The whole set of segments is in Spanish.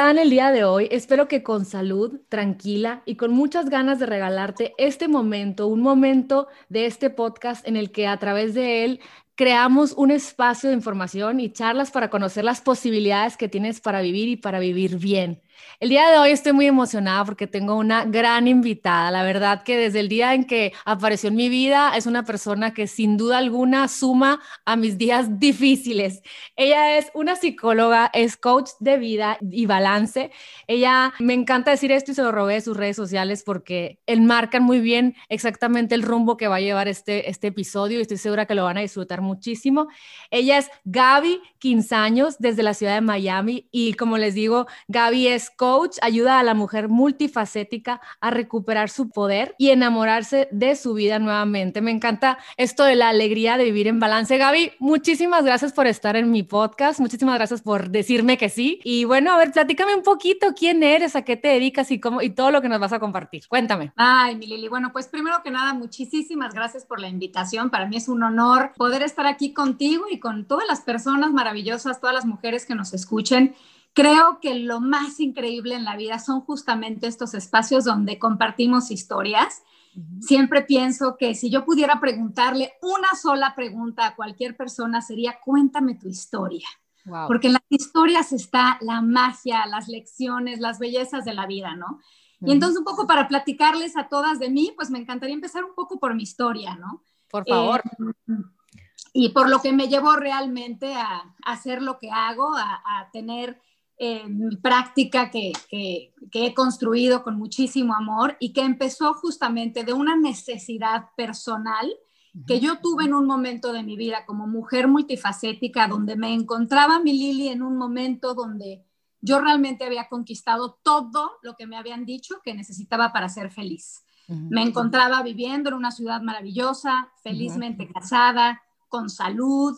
están el día de hoy? Espero que con salud, tranquila y con muchas ganas de regalarte este momento, un momento de este podcast en el que a través de él creamos un espacio de información y charlas para conocer las posibilidades que tienes para vivir y para vivir bien. El día de hoy estoy muy emocionada porque tengo una gran invitada. La verdad que desde el día en que apareció en mi vida es una persona que sin duda alguna suma a mis días difíciles. Ella es una psicóloga, es coach de vida y balance. Ella me encanta decir esto y se lo robé de sus redes sociales porque enmarcan muy bien exactamente el rumbo que va a llevar este, este episodio y estoy segura que lo van a disfrutar muchísimo. Ella es Gaby Quinzaños desde la ciudad de Miami y como les digo, Gaby es coach, ayuda a la mujer multifacética a recuperar su poder y enamorarse de su vida nuevamente. Me encanta esto de la alegría de vivir en balance. Gaby, muchísimas gracias por estar en mi podcast, muchísimas gracias por decirme que sí. Y bueno, a ver, platícame un poquito quién eres, a qué te dedicas y cómo y todo lo que nos vas a compartir. Cuéntame. Ay, mi Lili, bueno, pues primero que nada, muchísimas gracias por la invitación. Para mí es un honor poder estar aquí contigo y con todas las personas maravillosas, todas las mujeres que nos escuchen. Creo que lo más increíble en la vida son justamente estos espacios donde compartimos historias. Siempre pienso que si yo pudiera preguntarle una sola pregunta a cualquier persona sería, cuéntame tu historia. Porque en las historias está la magia, las lecciones, las bellezas de la vida, ¿no? Y entonces un poco para platicarles a todas de mí, pues me encantaría empezar un poco por mi historia, ¿no? Por favor. Eh, y por lo que me llevó realmente a, hacer lo que hago, a, a tener práctica que, que, he construido con muchísimo amor y que empezó justamente de una necesidad personal que yo tuve en un momento de mi vida como mujer multifacética, donde me encontraba mi Lili en un momento donde yo realmente había conquistado todo lo que me habían dicho que necesitaba para ser feliz. Me encontraba viviendo en una ciudad maravillosa, felizmente casada, con salud,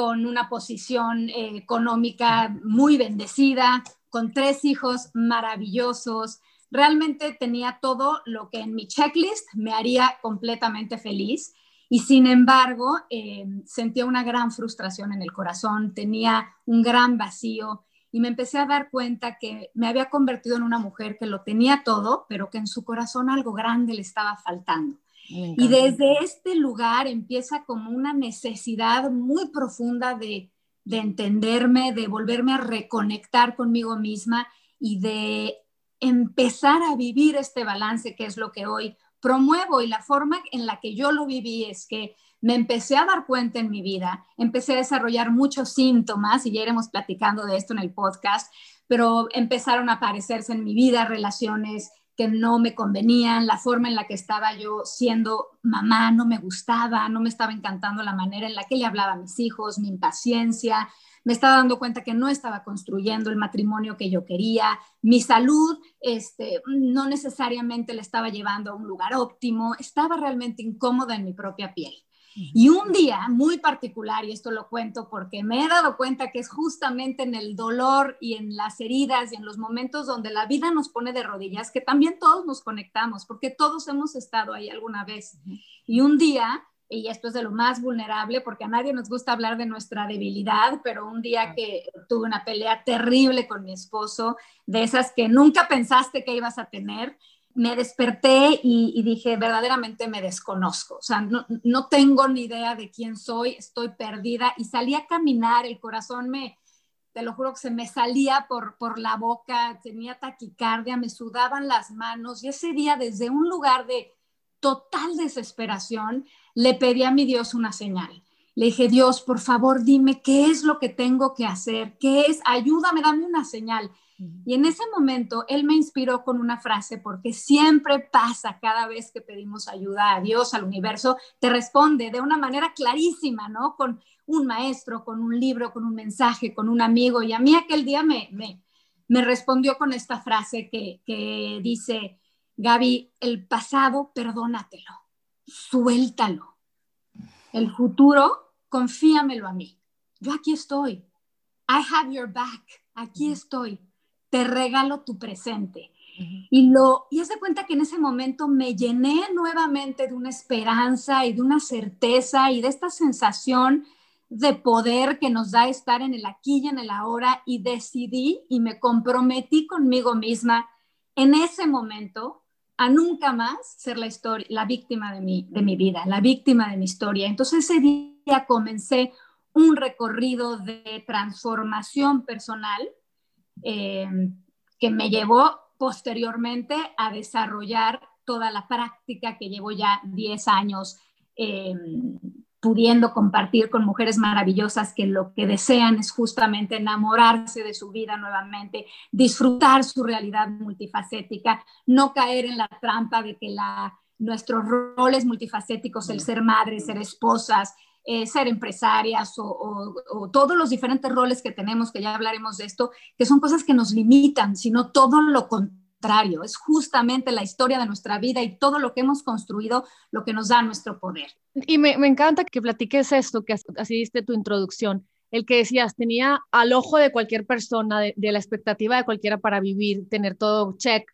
con una posición eh, económica muy bendecida, con tres hijos maravillosos. Realmente tenía todo lo que en mi checklist me haría completamente feliz. Y sin embargo, eh, sentía una gran frustración en el corazón, tenía un gran vacío y me empecé a dar cuenta que me había convertido en una mujer que lo tenía todo, pero que en su corazón algo grande le estaba faltando. Y desde este lugar empieza como una necesidad muy profunda de, de entenderme, de volverme a reconectar conmigo misma y de empezar a vivir este balance que es lo que hoy promuevo. Y la forma en la que yo lo viví es que me empecé a dar cuenta en mi vida, empecé a desarrollar muchos síntomas y ya iremos platicando de esto en el podcast, pero empezaron a aparecerse en mi vida relaciones que no me convenían, la forma en la que estaba yo siendo mamá no me gustaba, no me estaba encantando la manera en la que le hablaba a mis hijos, mi impaciencia, me estaba dando cuenta que no estaba construyendo el matrimonio que yo quería, mi salud este, no necesariamente le estaba llevando a un lugar óptimo, estaba realmente incómoda en mi propia piel. Y un día muy particular, y esto lo cuento porque me he dado cuenta que es justamente en el dolor y en las heridas y en los momentos donde la vida nos pone de rodillas, que también todos nos conectamos, porque todos hemos estado ahí alguna vez. Y un día, y esto es de lo más vulnerable, porque a nadie nos gusta hablar de nuestra debilidad, pero un día que tuve una pelea terrible con mi esposo, de esas que nunca pensaste que ibas a tener, me desperté y, dije, verdaderamente me desconozco, o sea, no, tengo ni idea de quién soy, estoy perdida y salí a caminar, el corazón me, te lo juro que se me salía por, por la boca, tenía taquicardia, me sudaban las manos y ese día desde un lugar de total desesperación le pedí a mi Dios una señal. Le dije, Dios, por favor, dime qué es lo que tengo que hacer, qué es, ayúdame, dame una señal. Y en ese momento él me inspiró con una frase, porque siempre pasa cada vez que pedimos ayuda a Dios, al universo, te responde de una manera clarísima, ¿no? Con un maestro, con un libro, con un mensaje, con un amigo. Y a mí aquel día me, me, me respondió con esta frase que, que dice, Gaby, el pasado, perdónatelo, suéltalo. El futuro, confíamelo a mí. Yo aquí estoy. I have your back. Aquí estoy te regalo tu presente. Y lo y hace cuenta que en ese momento me llené nuevamente de una esperanza y de una certeza y de esta sensación de poder que nos da estar en el aquí y en el ahora y decidí y me comprometí conmigo misma en ese momento a nunca más ser la, historia, la víctima de mi, de mi vida, la víctima de mi historia. Entonces ese día comencé un recorrido de transformación personal eh, que me llevó posteriormente a desarrollar toda la práctica que llevo ya 10 años eh, pudiendo compartir con mujeres maravillosas que lo que desean es justamente enamorarse de su vida nuevamente, disfrutar su realidad multifacética, no caer en la trampa de que la, nuestros roles multifacéticos, el ser madres, ser esposas, eh, ser empresarias o, todos los diferentes roles que tenemos, que ya hablaremos de esto, que son cosas que nos limitan, sino todo lo contrario es justamente la historia de nuestra vida y todo lo que hemos construido lo que nos da nuestro poder. Y me, me encanta que platiques esto, que así diste tu introducción, el que decías, tenía al ojo de cualquier persona, de la expectativa de cualquiera para vivir, tener todo check,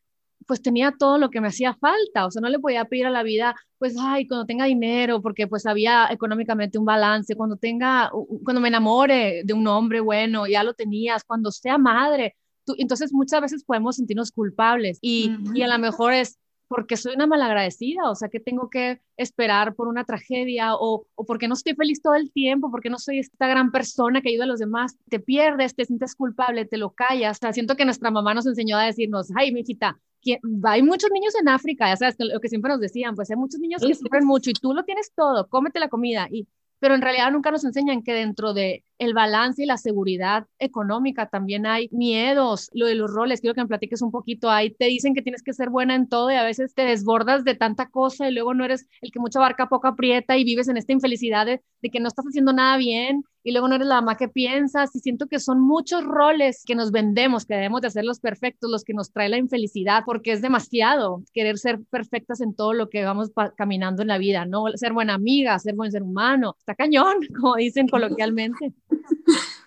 pues tenía todo lo que me hacía falta, o sea, no le podía pedir a la vida, pues, ay, cuando tenga dinero, porque pues había económicamente un balance, cuando tenga, cuando me enamore de un hombre bueno, ya lo tenías, cuando sea madre, entonces muchas veces podemos sentirnos culpables y, y a lo mejor es porque soy una malagradecida, o sea, que tengo que esperar por una tragedia o, o porque no estoy feliz todo el tiempo, porque no soy esta gran persona que ayuda a los demás, te pierdes, te sientes culpable, te lo callas. O sea, siento que nuestra mamá nos enseñó a decirnos, ay, mi hijita, hay muchos niños en África, ya sabes, lo que siempre nos decían, pues hay muchos niños que sufren mucho y tú lo tienes todo, cómete la comida y pero en realidad nunca nos enseñan que dentro de el balance y la seguridad económica también hay miedos, lo de los roles, quiero que me platiques un poquito, ahí te dicen que tienes que ser buena en todo y a veces te desbordas de tanta cosa y luego no eres el que mucha barca poco aprieta y vives en esta infelicidad de, de que no estás haciendo nada bien y luego no eres la mamá que piensas y siento que son muchos roles que nos vendemos, que debemos de hacer los perfectos, los que nos trae la infelicidad, porque es demasiado querer ser perfectas en todo lo que vamos caminando en la vida, ¿no? Ser buena amiga, ser buen ser humano, está cañón, como dicen coloquialmente.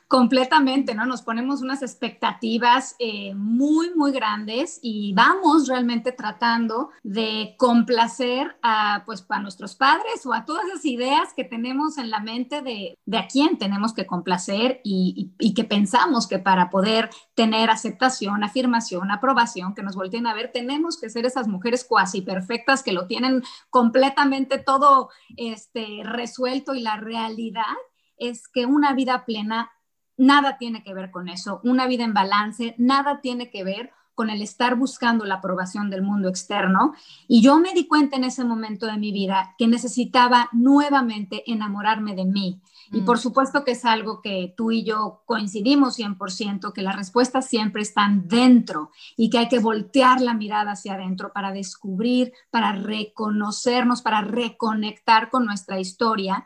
Completamente, ¿no? Nos ponemos unas expectativas eh, muy, muy grandes y vamos realmente tratando de complacer a, pues, a nuestros padres o a todas esas ideas que tenemos en la mente de, de a quién tenemos que complacer y, y, y, que pensamos que para poder tener aceptación, afirmación, aprobación, que nos volteen a ver, tenemos que ser esas mujeres cuasi perfectas que lo tienen completamente todo este, resuelto y la realidad es que una vida plena nada tiene que ver con eso. Una vida en balance, nada tiene que ver con el estar buscando la aprobación del mundo externo. Y yo me di cuenta en ese momento de mi vida que necesitaba nuevamente enamorarme de mí. Y por mm. supuesto que es algo que tú y yo coincidimos 100%, que las respuestas siempre están dentro y que hay que voltear la mirada hacia adentro para descubrir, para reconocernos, para reconectar con nuestra historia.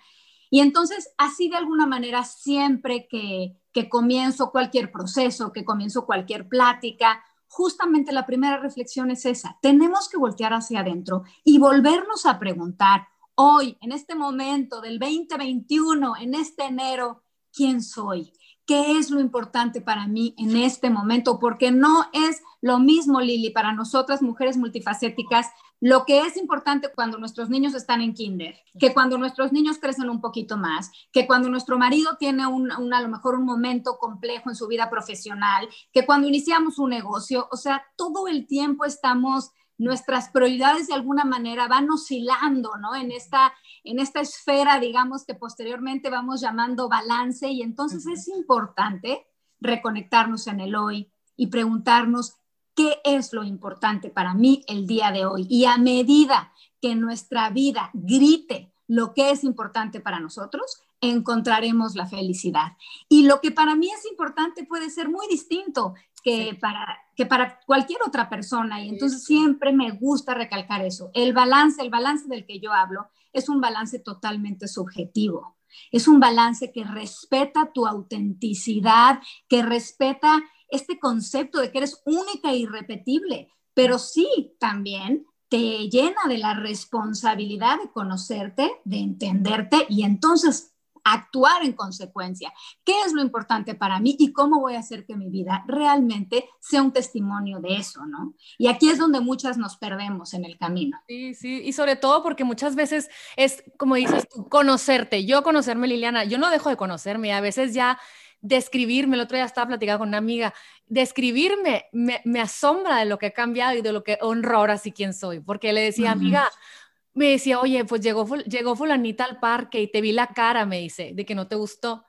Y entonces, así de alguna manera, siempre que, que comienzo cualquier proceso, que comienzo cualquier plática, justamente la primera reflexión es esa. Tenemos que voltear hacia adentro y volvernos a preguntar, hoy, en este momento del 2021, en este enero, ¿quién soy? ¿Qué es lo importante para mí en este momento? Porque no es lo mismo, Lili, para nosotras mujeres multifacéticas, lo que es importante cuando nuestros niños están en kinder, que cuando nuestros niños crecen un poquito más, que cuando nuestro marido tiene un, a lo mejor un momento complejo en su vida profesional, que cuando iniciamos un negocio, o sea, todo el tiempo estamos nuestras prioridades de alguna manera van oscilando, ¿no? En esta, en esta esfera, digamos, que posteriormente vamos llamando balance y entonces es importante reconectarnos en el hoy y preguntarnos qué es lo importante para mí el día de hoy. Y a medida que nuestra vida grite lo que es importante para nosotros, encontraremos la felicidad. Y lo que para mí es importante puede ser muy distinto que, para, que para cualquier otra persona. Y entonces siempre me gusta recalcar eso. El balance, el balance del que yo hablo, es un balance totalmente subjetivo. Es un balance que respeta tu autenticidad, que respeta este concepto de que eres única e irrepetible, pero sí también te llena de la responsabilidad de conocerte, de entenderte y entonces Actuar en consecuencia. ¿Qué es lo importante para mí y cómo voy a hacer que mi vida realmente sea un testimonio de eso, ¿no? Y aquí es donde muchas nos perdemos en el camino. Sí, sí, y sobre todo porque muchas veces es, como dices tú, conocerte. Yo conocerme, Liliana, yo no dejo de conocerme, a veces ya describirme, el otro día estaba platicando con una amiga, describirme me, me, asombra de lo que he cambiado y de lo que honro ahora sí quién soy, porque le decía, amiga, me decía, oye, pues llegó, llegó fulanita al parque y te vi la cara, me dice, de que no te gustó.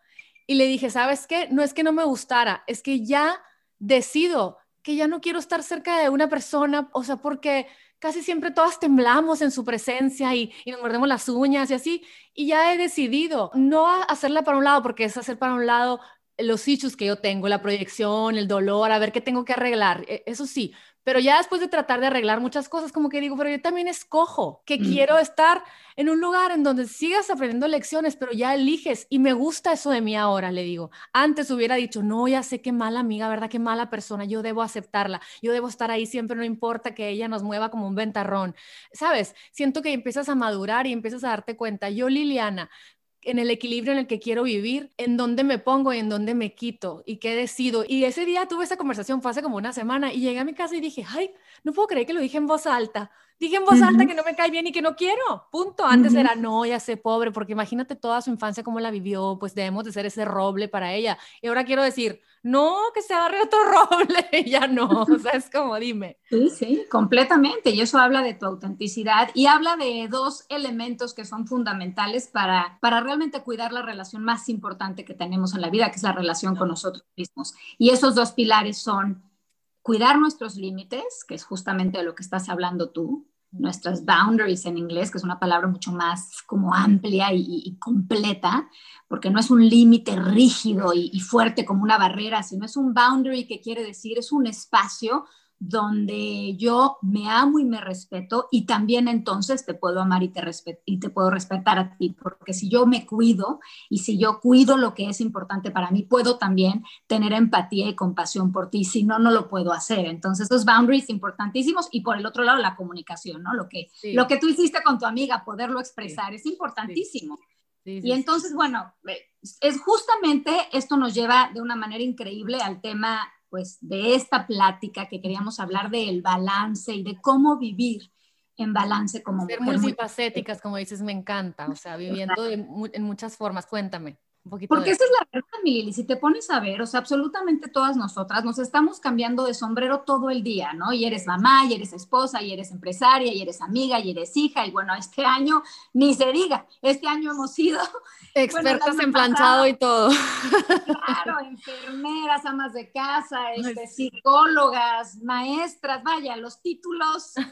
Y le dije, ¿sabes qué? No es que no me gustara, es que ya decido que ya no quiero estar cerca de una persona, o sea, porque casi siempre todas temblamos en su presencia y, y, nos mordemos las uñas y así, y ya he decidido no hacerla para un lado, porque es hacer para un lado los issues que yo tengo, la proyección, el dolor, a ver qué tengo que arreglar, e, eso sí, pero ya después de tratar de arreglar muchas cosas, como que digo, pero yo también escojo que quiero estar en un lugar en donde sigas aprendiendo lecciones, pero ya eliges y me gusta eso de mí ahora, le digo. Antes hubiera dicho, no, ya sé qué mala amiga, ¿verdad? Qué mala persona, yo debo aceptarla, yo debo estar ahí siempre, no importa que ella nos mueva como un ventarrón. ¿Sabes? Siento que empiezas a madurar y empiezas a darte cuenta, yo Liliana, en el equilibrio en el que quiero vivir, en dónde me pongo y en dónde me quito y qué decido. Y ese día tuve esa conversación, fue hace como una semana, y llegué a mi casa y dije, ay, no puedo creer que lo dije en voz alta. Dije en voz alta que no me cae bien y que no quiero. Punto. Antes era, no, ya sé, pobre, porque imagínate toda su infancia cómo la vivió, pues debemos de ser ese roble para ella. Y ahora quiero decir, no, que se agarre otro roble, ya no, o sea, es como dime. Sí, sí, completamente, y eso habla de tu autenticidad y habla de dos elementos que son fundamentales para, para realmente cuidar la relación más importante que tenemos en la vida, que es la relación con nosotros mismos. Y esos dos pilares son cuidar nuestros límites, que es justamente de lo que estás hablando tú, nuestras boundaries en inglés, que es una palabra mucho más como amplia y, completa, porque no es un límite rígido y, y, fuerte como una barrera, sino es un boundary que quiere decir es un espacio donde yo me amo y me respeto y también entonces te puedo amar y te, y te puedo respetar a ti, porque si yo me cuido y si yo cuido lo que es importante para mí, puedo también tener empatía y compasión por ti, si no, no lo puedo hacer. Entonces, esos boundaries importantísimos y por el otro lado, la comunicación, ¿no? Lo que, lo que tú hiciste con tu amiga, poderlo expresar, es importantísimo. y entonces, bueno, es justamente esto nos lleva de una manera increíble al tema pues de esta plática que queríamos hablar del balance y de cómo vivir en balance como Ser multifacéticas, como dices, me encanta, o sea, viviendo en muchas formas. Cuéntame. Porque esa es la verdad, Lili, si te pones a ver, o sea, absolutamente todas nosotras nos estamos cambiando de sombrero todo el día, ¿no? Y eres mamá, y eres esposa, y eres empresaria, y eres amiga, y eres hija, y bueno, este año ni se diga, este año hemos sido... Expertas en planchado y todo. Claro, enfermeras, amas de casa, este, psicólogas, maestras, vaya, los títulos...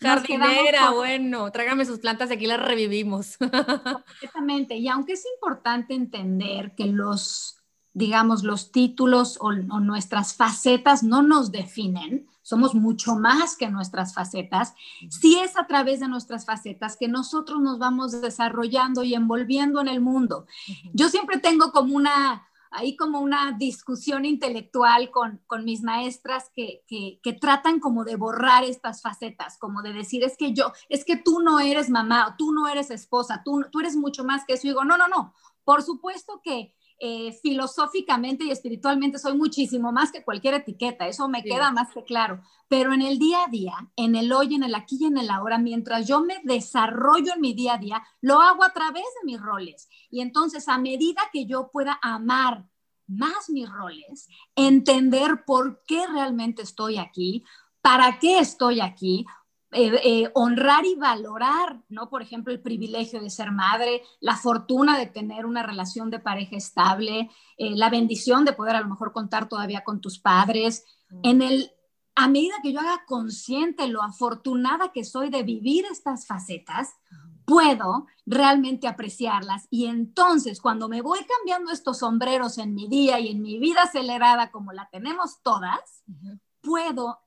Jardinera, bueno, trágame sus plantas y aquí las revivimos. Completamente, y aunque es importante importante entender que los, digamos, los títulos o, nuestras facetas no nos definen, somos mucho más que nuestras facetas, si es a través de nuestras facetas que nosotros nos vamos desarrollando y envolviendo en el mundo. Yo siempre tengo como una, ahí como una discusión intelectual con, con mis maestras que, que, tratan como de borrar estas facetas, como de decir, es que yo, es que tú no eres mamá, tú no eres esposa, tú, tú eres mucho más que eso. Y digo, no, no, no, por supuesto que eh, filosóficamente y espiritualmente soy muchísimo más que cualquier etiqueta, eso me queda más que claro, pero en el día a día, en el hoy, en el aquí y en el ahora, mientras yo me desarrollo en mi día a día, lo hago a través de mis roles. Y entonces, a medida que yo pueda amar más mis roles, entender por qué realmente estoy aquí, para qué estoy aquí, eh, eh, honrar y valorar, ¿no? Por ejemplo, el privilegio de ser madre, la fortuna de tener una relación de pareja estable, eh, la bendición de poder a lo mejor contar todavía con tus padres. En el, a medida que yo haga consciente lo afortunada que soy de vivir estas facetas, puedo realmente apreciarlas. Y entonces, cuando me voy cambiando estos sombreros en mi día y en mi vida acelerada como la tenemos todas, puedo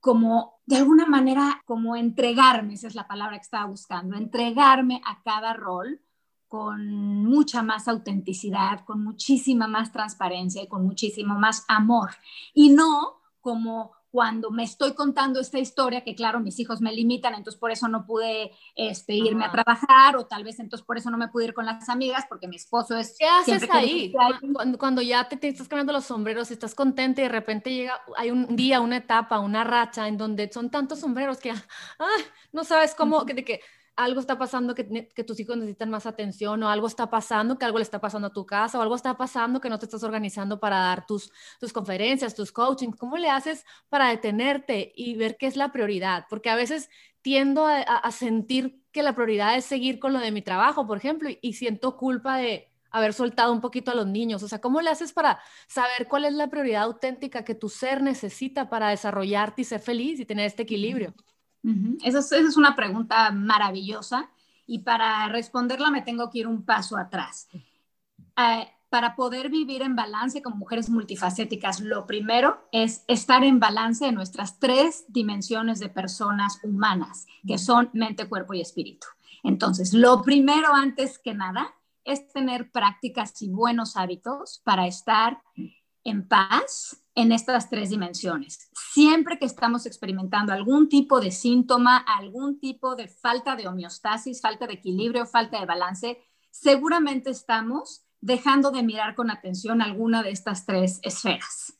como de alguna manera, como entregarme, esa es la palabra que estaba buscando, entregarme a cada rol con mucha más autenticidad, con muchísima más transparencia y con muchísimo más amor. Y no como cuando me estoy contando esta historia, que claro, mis hijos me limitan, entonces por eso no pude este, irme a trabajar, o tal vez entonces por eso no me pude ir con las amigas, porque mi esposo es... ¿Qué haces ahí? Cuando, cuando, ya te, estás cambiando los sombreros, estás contenta y de repente llega, hay un día, una etapa, una racha en donde son tantos sombreros que ah, no sabes cómo, de que algo está pasando que, que, tus hijos necesitan más atención o algo está pasando que algo le está pasando a tu casa o algo está pasando que no te estás organizando para dar tus, tus conferencias, tus coaching. ¿Cómo le haces para detenerte y ver qué es la prioridad? Porque a veces tiendo a, sentir que la prioridad es seguir con lo de mi trabajo, por ejemplo, y, y siento culpa de haber soltado un poquito a los niños. O sea, ¿cómo le haces para saber cuál es la prioridad auténtica que tu ser necesita para desarrollarte y ser feliz y tener este equilibrio? Esa, es, una pregunta maravillosa y para responderla me tengo que ir un paso atrás. Eh, para poder vivir en balance como mujeres multifacéticas, lo primero es estar en balance en nuestras tres dimensiones de personas humanas, que son mente, cuerpo y espíritu. Entonces, lo primero antes que nada es tener prácticas y buenos hábitos para estar en paz en estas tres dimensiones. Siempre que estamos experimentando algún tipo de síntoma, algún tipo de falta de homeostasis, falta de equilibrio, falta de balance, seguramente estamos dejando de mirar con atención alguna de estas tres esferas.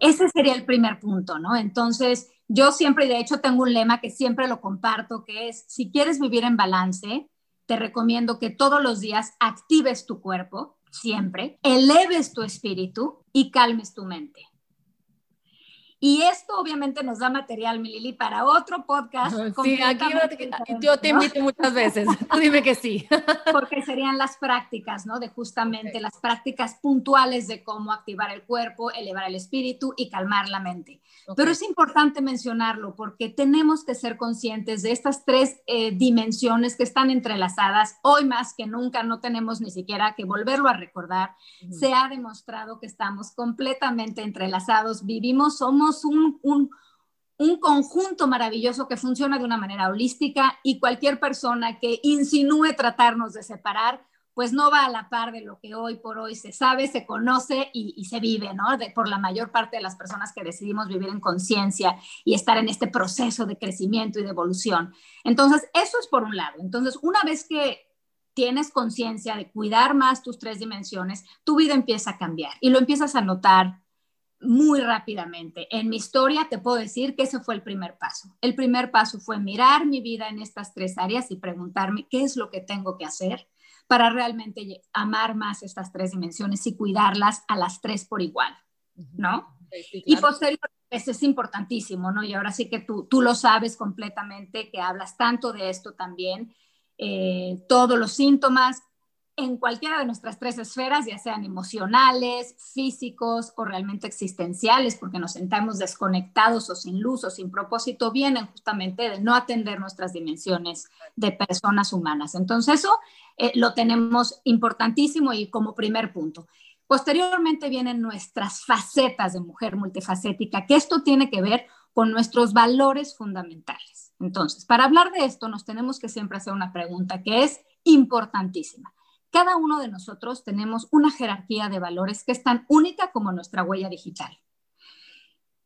Ese sería el primer punto, ¿no? Entonces, yo siempre, de hecho, tengo un lema que siempre lo comparto, que es, si quieres vivir en balance, te recomiendo que todos los días actives tu cuerpo, siempre, eleves tu espíritu y calmes tu mente. Y esto obviamente nos da material, Milili, para otro podcast. Sí, aquí yo te invito muchas veces. Tú dime que sí. Porque serían las prácticas, ¿no? De justamente las prácticas puntuales de cómo activar el cuerpo, elevar el espíritu y calmar la mente. Pero es importante mencionarlo porque tenemos que ser conscientes de estas tres eh, dimensiones que están entrelazadas. Hoy más que nunca no tenemos ni siquiera que volverlo a recordar. Se ha demostrado que estamos completamente entrelazados, vivimos, somos un, conjunto maravilloso que funciona de una manera holística y cualquier persona que insinúe tratarnos de separar, pues no va a la par de lo que hoy por hoy se sabe, se conoce y, se vive, ¿no? por la mayor parte de las personas que decidimos vivir en conciencia y estar en este proceso de crecimiento y de evolución. Entonces, eso es por un lado. Entonces, una vez que tienes conciencia de cuidar más tus tres dimensiones, tu vida empieza a cambiar y lo empiezas a notar muy rápidamente. En mi historia te puedo decir que ese fue el primer paso. El primer paso fue mirar mi vida en estas tres áreas y preguntarme qué es lo que tengo que hacer para realmente amar más estas tres dimensiones y cuidarlas a las tres por igual, ¿no? Y posteriormente, eso es importantísimo, ¿no? Y ahora sí que tú, tú lo sabes completamente, que hablas tanto de esto también, eh, todos los síntomas, en cualquiera de nuestras tres esferas, ya sean emocionales, físicos o realmente existenciales, porque nos sentamos desconectados o sin luz o sin propósito, vienen justamente de no atender nuestras dimensiones de personas humanas. Entonces eso eh, lo tenemos importantísimo y como primer punto. Posteriormente vienen nuestras facetas de mujer multifacética, que esto tiene que ver con nuestros valores fundamentales. Entonces, para hablar de esto, nos tenemos que siempre hacer una pregunta que es importantísima cada uno de nosotros tenemos una jerarquía de valores que es tan única como nuestra huella digital.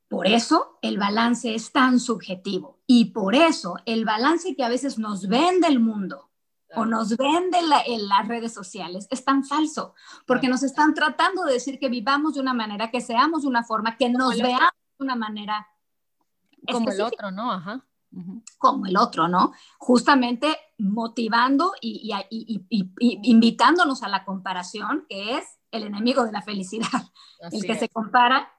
Por eso el balance es tan subjetivo y por eso el balance que a veces nos vende el mundo o nos vende en las redes sociales es tan falso, porque nos están tratando de decir que vivamos de una manera, que seamos de una forma, que nos veamos de una manera. Como el otro, ¿no? Ajá como el otro, ¿no? Justamente motivando y, invitándonos a la comparación, que es el enemigo de la felicidad. el que se compara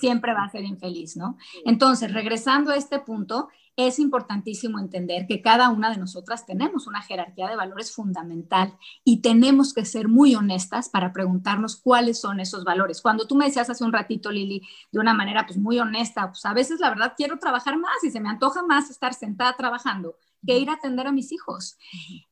siempre va a ser infeliz, ¿no? Entonces, regresando a este punto, es importantísimo entender que cada una de nosotras tenemos una jerarquía de valores fundamental y tenemos que ser muy honestas para preguntarnos cuáles son esos valores. Cuando tú me decías hace un ratito, Lili, de una manera pues muy honesta, pues a veces la verdad quiero trabajar más y se me antoja más estar sentada trabajando que ir a atender a mis hijos.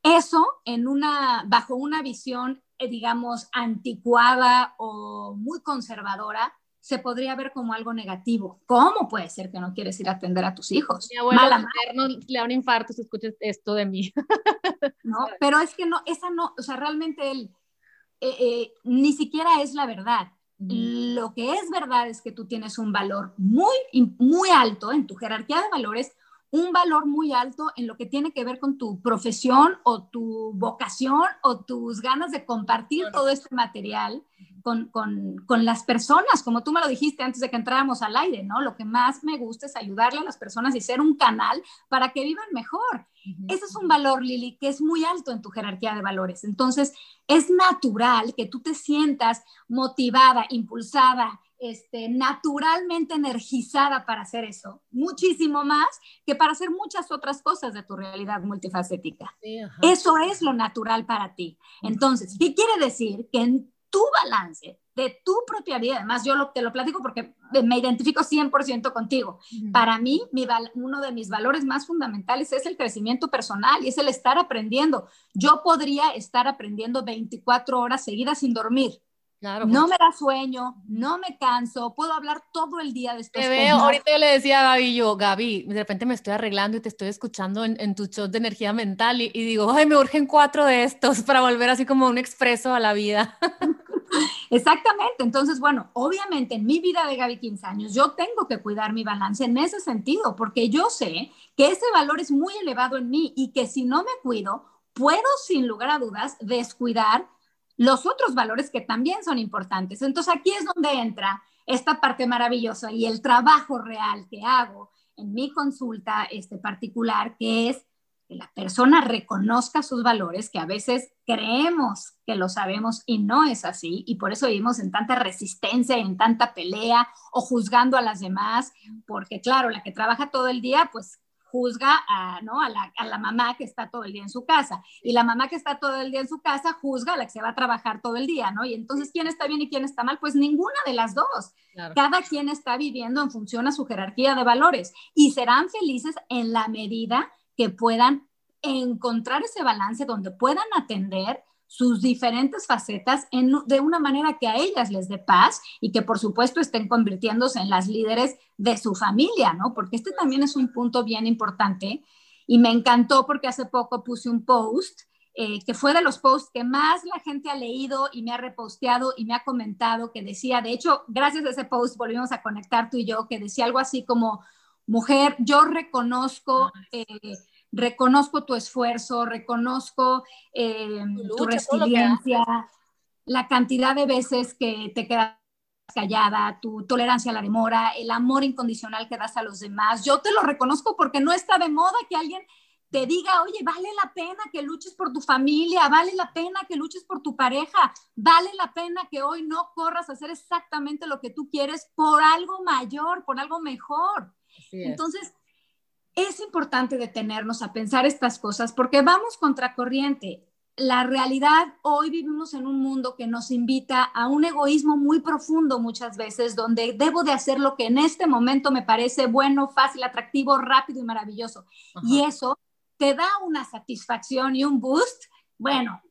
Eso en una bajo una visión eh, digamos anticuada o muy conservadora se podría ver como algo negativo. ¿Cómo puede ser que no quieres ir a atender a tus hijos? Mi abuelo Mala le da un infarto si escuchas esto de mí. no, pero es que no, esa no, o sea, realmente él eh, eh, ni siquiera es la verdad. lo que es verdad es que tú tienes un valor muy, muy alto en tu jerarquía de valores, un valor muy alto en lo que tiene que ver con tu profesión o tu vocación o tus ganas de compartir todo este material con, con, las personas, como tú me lo dijiste antes de que entráramos al aire, ¿no? Lo que más me gusta es ayudarle a las personas y ser un canal para que vivan mejor. Ese es un valor, Lili, que es muy alto en tu jerarquía de valores. Entonces, es natural que tú te sientas motivada, impulsada, este, naturalmente energizada para hacer eso, muchísimo más que para hacer muchas otras cosas de tu realidad multifacética. eso es lo natural para ti. Entonces, ¿qué quiere decir? Que en tu balance de tu propia vida, además yo lo, te lo platico porque me identifico 100% contigo. Para mí, mi, uno de mis valores más fundamentales es el crecimiento personal y es el estar aprendiendo. Yo podría estar aprendiendo 24 horas seguidas sin dormir no me da sueño, no me canso, puedo hablar todo el día de esto. Te veo, ahorita yo le decía a Gaby, yo, Gaby, de repente me estoy arreglando y te estoy escuchando en, en tu show de energía mental y, digo, ay, me urgen cuatro de estos para volver así como un expreso a la vida. Exactamente, entonces, bueno, obviamente en mi vida de Gaby 15 años yo tengo que cuidar mi balance en ese sentido, porque yo sé que ese valor es muy elevado en mí y que si no me cuido, puedo sin lugar a dudas descuidar los otros valores que también son importantes. Entonces aquí es donde entra esta parte maravillosa y el trabajo real que hago en mi consulta este particular, que es que la persona reconozca sus valores, que a veces creemos que lo sabemos y no es así, y por eso vivimos en tanta resistencia, en tanta pelea o juzgando a las demás, porque claro, la que trabaja todo el día, pues juzga a, ¿no? a, la, a, la, mamá que está todo el día en su casa. Y la mamá que está todo el día en su casa juzga a la que se va a trabajar todo el día, ¿no? Y entonces, ¿quién está bien y quién está mal? Pues ninguna de las dos. Cada quien está viviendo en función a su jerarquía de valores y serán felices en la medida que puedan encontrar ese balance donde puedan atender sus diferentes facetas de una manera que a ellas les dé paz y que por supuesto estén convirtiéndose en las líderes de su familia, ¿no? Porque este también es un punto bien importante y me encantó porque hace poco puse un post eh, que fue de los posts que más la gente ha leído y me ha reposteado y me ha comentado que decía, de hecho, gracias a ese post volvimos a conectar tú y yo, que decía algo así como, mujer, yo reconozco... Eh, reconozco tu esfuerzo, reconozco eh, tu, resiliencia, la cantidad de veces que te quedas callada, tu tolerancia a la demora, el amor incondicional que das a los demás. Yo te lo reconozco porque no está de moda que alguien te diga, oye, vale la pena que luches por tu familia, vale la pena que luches por tu pareja, vale la pena que hoy no corras a hacer exactamente lo que tú quieres por algo mayor, por algo mejor. Entonces, es importante detenernos a pensar estas cosas porque vamos contracorriente. La realidad, hoy vivimos en un mundo que nos invita a un egoísmo muy profundo muchas veces, donde debo de hacer lo que en este momento me parece bueno, fácil, atractivo, rápido y maravilloso. Y eso te da una satisfacción y un boost. Bueno,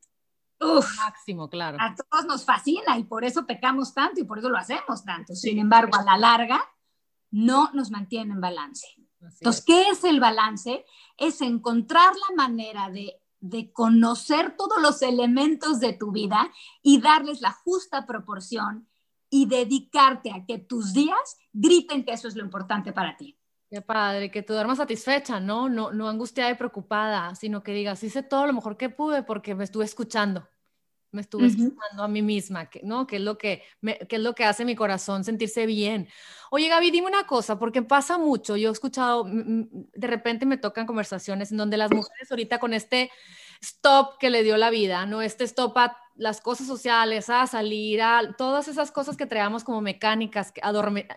máximo, claro. A todos nos fascina y por eso pecamos tanto y por eso lo hacemos tanto. Sin embargo, a la larga, no nos mantiene en balance. Entonces, ¿qué es el balance? Es encontrar la manera de, conocer todos los elementos de tu vida y darles la justa proporción y dedicarte a que tus días griten que eso es lo importante para ti. Qué padre, que tú duermas satisfecha, ¿no? No, no angustiada y preocupada, sino que digas, hice todo lo mejor que pude porque me estuve escuchando me estuve escuchando a mí misma, ¿no? ¿Qué es, lo que es lo que hace mi corazón sentirse bien? Oye, Gaby, dime una cosa, porque pasa mucho, yo he escuchado, de repente me tocan conversaciones en donde las mujeres ahorita con este stop que le dio la vida, ¿no? Este stop a las cosas sociales, a salir, a todas esas cosas que traíamos como mecánicas, que,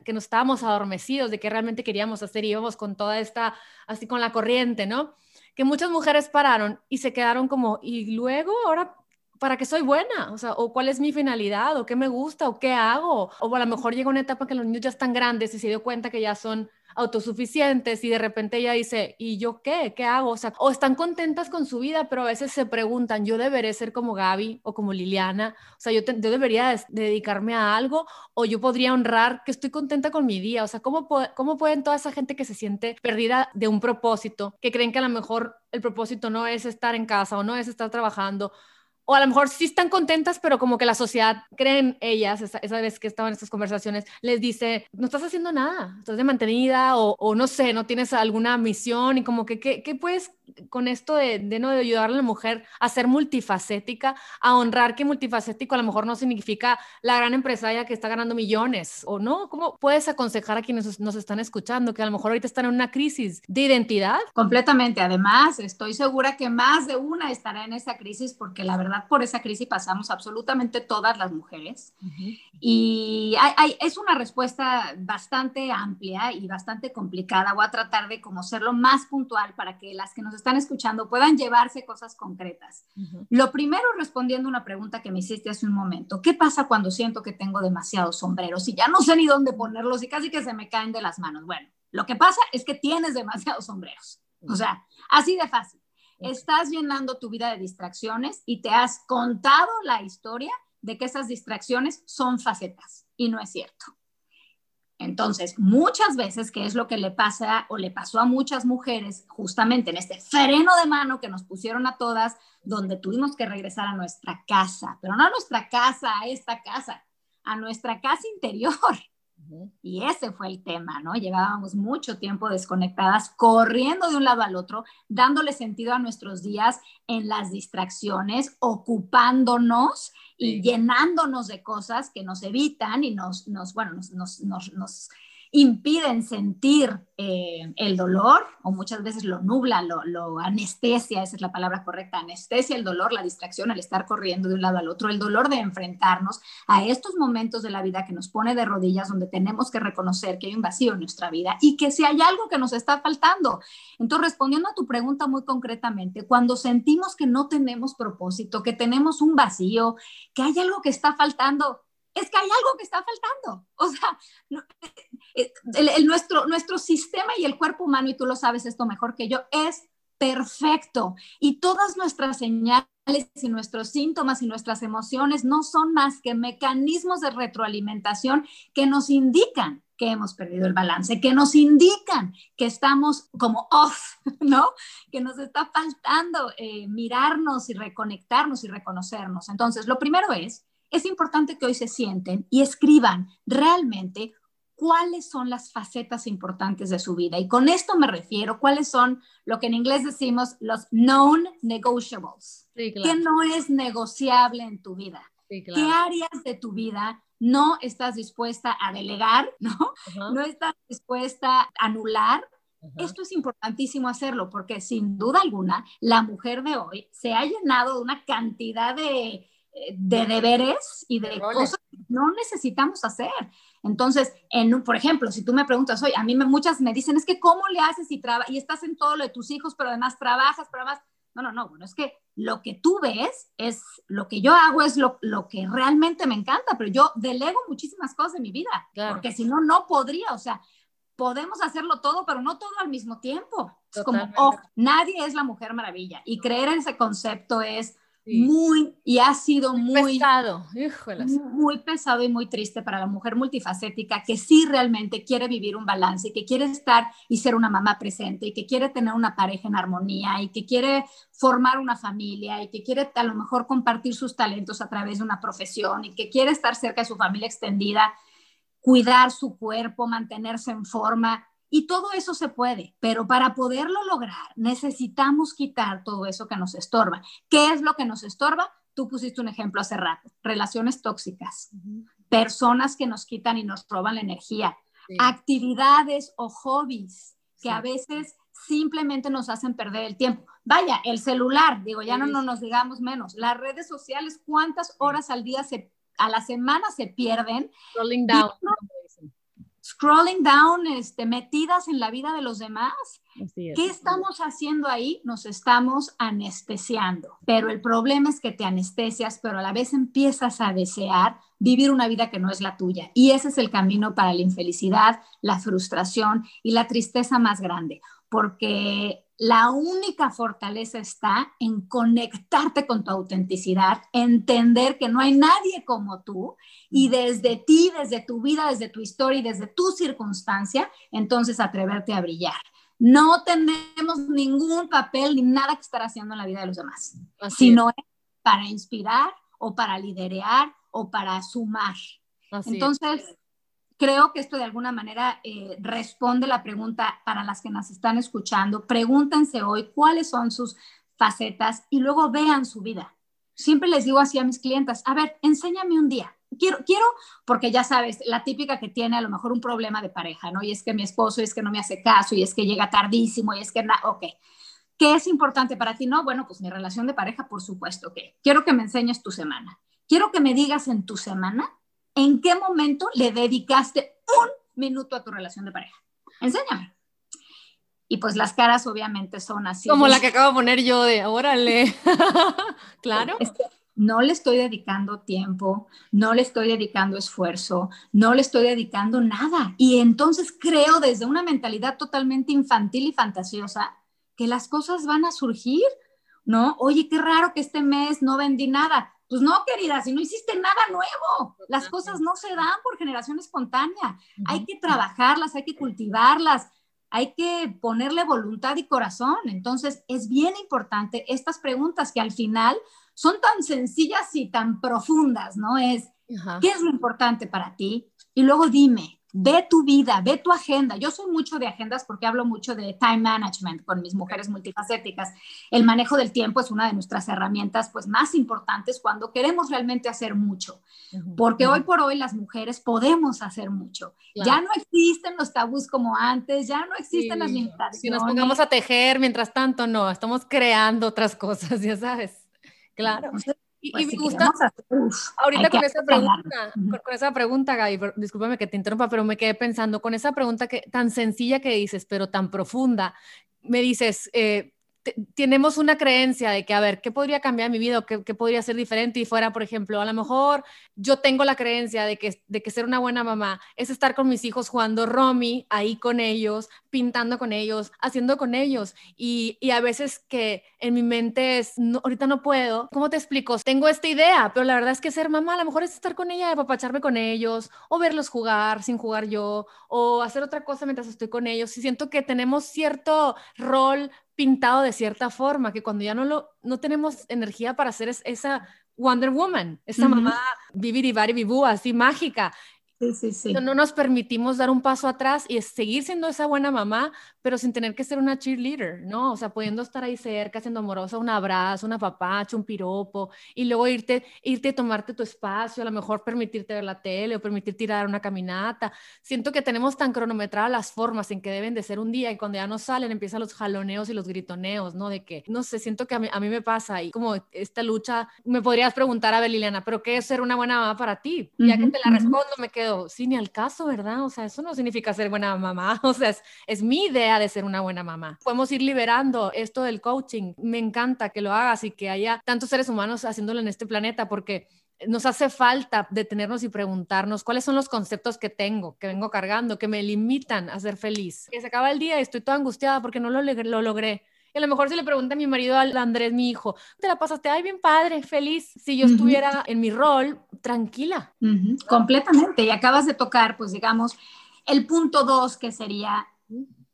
que nos estábamos adormecidos de que realmente queríamos hacer y íbamos con toda esta, así con la corriente, ¿no? Que muchas mujeres pararon y se quedaron como, y luego ahora ¿para qué soy buena? O sea, o cuál es mi finalidad, o qué me gusta, o qué hago. O a lo mejor llega una etapa que los niños ya están grandes y se dio cuenta que ya son autosuficientes y de repente ella dice, ¿y yo qué? ¿Qué hago? O están contentas con su vida, pero a veces se preguntan, ¿yo deberé ser como Gaby o como Liliana? O sea, yo, yo debería dedicarme a algo o yo podría honrar que estoy contenta con mi día. O sea, ¿cómo, ¿cómo pueden toda esa gente que se siente perdida de un propósito, que creen que a lo mejor el propósito no es estar en casa o no es estar trabajando? O a lo mejor sí están contentas, pero como que la sociedad creen ellas, esa, vez que estaban en estas conversaciones, les dice, no estás haciendo nada, estás de mantenida o, no sé, no tienes alguna misión y como que, ¿qué, puedes con esto de, de, no de ayudar a la mujer a ser multifacética, a honrar que multifacético a lo mejor no significa la gran empresaria que está ganando millones o no? ¿Cómo puedes aconsejar a quienes nos están escuchando que a lo mejor ahorita están en una crisis de identidad? Completamente. Además, estoy segura que más de una estará en esa crisis porque la verdad por esa crisis pasamos absolutamente todas las mujeres. Y es una respuesta bastante amplia y bastante complicada. Voy a tratar de como ser lo más puntual para que las que nos están escuchando puedan llevarse cosas concretas. Lo primero, respondiendo una pregunta que me hiciste hace un momento, ¿qué pasa cuando siento que tengo demasiados sombreros y ya no sé ni dónde ponerlos y casi que se me caen de las manos? Bueno, lo que pasa es que tienes demasiados sombreros. O sea, así de fácil estás llenando tu vida de distracciones y te has contado la historia de que esas distracciones son facetas y no es cierto. Entonces, muchas veces, que es lo que le pasa o le pasó a muchas mujeres, justamente en este freno de mano que nos pusieron a todas, donde tuvimos que regresar a nuestra casa, pero no a nuestra casa, a esta casa, a nuestra casa interior, y ese fue el tema, ¿no? Llevábamos mucho tiempo desconectadas, corriendo de un lado al otro, dándole sentido a nuestros días en las distracciones, ocupándonos y llenándonos de cosas que nos evitan y nos, nos bueno, nos, nos, nos impiden sentir eh, el dolor o muchas veces lo nubla, lo, anestesia, esa es la palabra correcta, anestesia el dolor, la distracción al estar corriendo de un lado al otro, el dolor de enfrentarnos a estos momentos de la vida que nos pone de rodillas donde tenemos que reconocer que hay un vacío en nuestra vida y que si hay algo que nos está faltando. Entonces, respondiendo a tu pregunta muy concretamente, cuando sentimos que no tenemos propósito, que tenemos un vacío, que hay algo que está faltando, es que hay algo que está faltando. O sea, eh, el, nuestro, nuestro sistema y el cuerpo humano, y tú lo sabes esto mejor que yo, es perfecto. Y todas nuestras señales y nuestros síntomas y nuestras emociones no son más que mecanismos de retroalimentación que nos indican que hemos perdido el balance, que nos indican que estamos como off, ¿no? Que nos está faltando eh, mirarnos y reconectarnos y reconocernos. Entonces, lo primero es es importante que hoy se sienten y escriban realmente cuáles son las facetas importantes de su vida. Y con esto me refiero, cuáles son lo que en inglés decimos los known negotiables. ¿Qué no es negociable en tu vida? ¿Qué áreas de tu vida no estás dispuesta a delegar? ¿No? No estás dispuesta a anular. Esto es importantísimo hacerlo porque sin duda alguna la mujer de hoy se ha llenado de una cantidad de de deberes y de cosas que no necesitamos hacer. Entonces, en, por ejemplo, si tú me preguntas, oye, a mí me, muchas me dicen, es que ¿cómo le haces y, y estás en todo lo de tus hijos, pero además trabajas, pero además, no, no, no, bueno, es que lo que tú ves es, lo que yo hago es lo, lo que realmente me encanta, pero yo delego muchísimas cosas de mi vida, porque si no, no podría, o sea, podemos hacerlo todo, pero no todo al mismo tiempo. Es como, oh, nadie es la mujer maravilla. Y creer en ese concepto es muy, y ha sido muy, pesado, muy pesado y muy triste para la mujer multifacética que sí realmente quiere vivir un balance y que quiere estar y ser una mamá presente y que quiere tener una pareja en armonía y que quiere formar una familia y que quiere a lo mejor compartir sus talentos a través de una profesión y que quiere estar cerca de su familia extendida, cuidar su cuerpo, mantenerse en forma y todo eso se puede, pero para poderlo lograr necesitamos quitar todo eso que nos estorba. ¿Qué es lo que nos estorba? Tú pusiste un ejemplo hace rato, relaciones tóxicas, personas que nos quitan y nos roban la energía, actividades o hobbies que a veces simplemente nos hacen perder el tiempo. Vaya, el celular, digo, ya no, no nos digamos menos, las redes sociales, ¿cuántas horas al día se, a la semana se pierden? down scrolling down, este, metidas en la vida de los demás. ¿Qué estamos haciendo ahí? Nos estamos anestesiando. Pero el problema es que te anestesias, pero a la vez empiezas a desear vivir una vida que no es la tuya. Y ese es el camino para la infelicidad, la frustración y la tristeza más grande. Porque la única fortaleza está en conectarte con tu autenticidad, entender que no hay nadie como tú y desde ti, desde tu vida, desde tu historia y desde tu circunstancia, entonces atreverte a brillar. No tenemos ningún papel ni nada que estar haciendo en la vida de los demás, sino para inspirar o para liderear o para sumar. Entonces, creo que esto de alguna manera eh, responde la pregunta para las que nos están escuchando. Pregúntense hoy cuáles son sus facetas y luego vean su vida. Siempre les digo así a mis clientes, a ver, enséñame un día. Quiero, quiero, porque ya sabes, la típica que tiene a lo mejor un problema de pareja, ¿no? Y es que mi esposo es que no me hace caso y es que llega tardísimo y es que, ok, ¿qué es importante para ti? No, bueno, pues mi relación de pareja, por supuesto que quiero que me enseñes tu semana. Quiero que me digas en tu semana en qué momento le dedicaste un minuto a tu relación de pareja. Enséñame. Y pues las caras obviamente son así. Como la que acabo de poner yo de, órale. claro. no le estoy dedicando tiempo, no le estoy dedicando esfuerzo, no le estoy dedicando nada. Y entonces creo desde una mentalidad totalmente infantil y fantasiosa que las cosas van a surgir, ¿no? Oye, qué raro que este mes no vendí nada. Pues no, querida, si no hiciste nada nuevo, las cosas no se dan por generación espontánea. Hay que trabajarlas, hay que cultivarlas, hay que ponerle voluntad y corazón. Entonces, es bien importante estas preguntas que al final son tan sencillas y tan profundas, ¿no? Es, ¿qué es lo importante para ti? Y luego dime, ve tu vida, ve tu agenda. Yo soy mucho de agendas porque hablo mucho de time management con mis mujeres multifacéticas. El manejo del tiempo es una de nuestras herramientas pues más importantes cuando queremos realmente hacer mucho, porque hoy por hoy las mujeres podemos hacer mucho. Ya no existen los tabús como antes, ya no existen las limitaciones. Si nos pongamos a tejer, mientras tanto no, estamos creando otras cosas, ya sabes. Claro. Y, pues me gusta, ahorita con esa, pregunta, con, esa pregunta, Gaby, discúlpame que te interrumpa, pero me quedé pensando, con esa pregunta que, tan sencilla que dices, pero tan profunda, me dices, eh, tenemos una creencia de que, a ver, ¿qué podría cambiar mi vida qué, podría ser diferente? Y fuera, por ejemplo, a lo mejor yo tengo la creencia de que, de que ser una buena mamá es estar con mis hijos jugando Romy, ahí con ellos, pintando con ellos, haciendo con ellos. Y, y a veces que en mi mente es, ahorita no puedo. ¿Cómo te explico? Tengo esta idea, pero la verdad es que ser mamá a lo mejor es estar con ella, apapacharme con ellos, o verlos jugar sin jugar yo, o hacer otra cosa mientras estoy con ellos. Y siento que tenemos cierto rol pintado de cierta forma, que cuando ya no, lo, no tenemos energía para hacer esa Wonder Woman, esa mamá vivir y vivú, así mágica, no nos permitimos dar un paso atrás y seguir siendo esa buena mamá, pero sin tener que ser una cheerleader, ¿no? O sea, pudiendo estar ahí cerca, siendo amorosa, un abrazo, una papacha, un piropo, y luego irte, irte a tomarte tu espacio, a lo mejor permitirte ver la tele o permitirte ir a dar una caminata. Siento que tenemos tan cronometradas las formas en que deben de ser un día y cuando ya no salen empiezan los jaloneos y los gritoneos, ¿no? De que, no sé, siento que a mí, a mí me pasa y como esta lucha, me podrías preguntar a ver, Liliana, ¿pero qué es ser una buena mamá para ti? Ya que te la respondo, me quedo sí, ni al caso, ¿verdad? O sea, eso no significa ser buena mamá, o sea, es, mi idea de ser una buena mamá. Podemos ir liberando esto del coaching. Me encanta que lo hagas y que haya tantos seres humanos haciéndolo en este planeta porque nos hace falta detenernos y preguntarnos cuáles son los conceptos que tengo, que vengo cargando, que me limitan a ser feliz. Que se acaba el día y estoy toda angustiada porque no lo, lo logré a lo mejor si le pregunta a mi marido, al Andrés, mi hijo, ¿te la pasaste? Ay, bien padre, feliz. Si yo estuviera en mi rol, tranquila. Completamente. Y acabas de tocar, pues digamos, el punto dos, que sería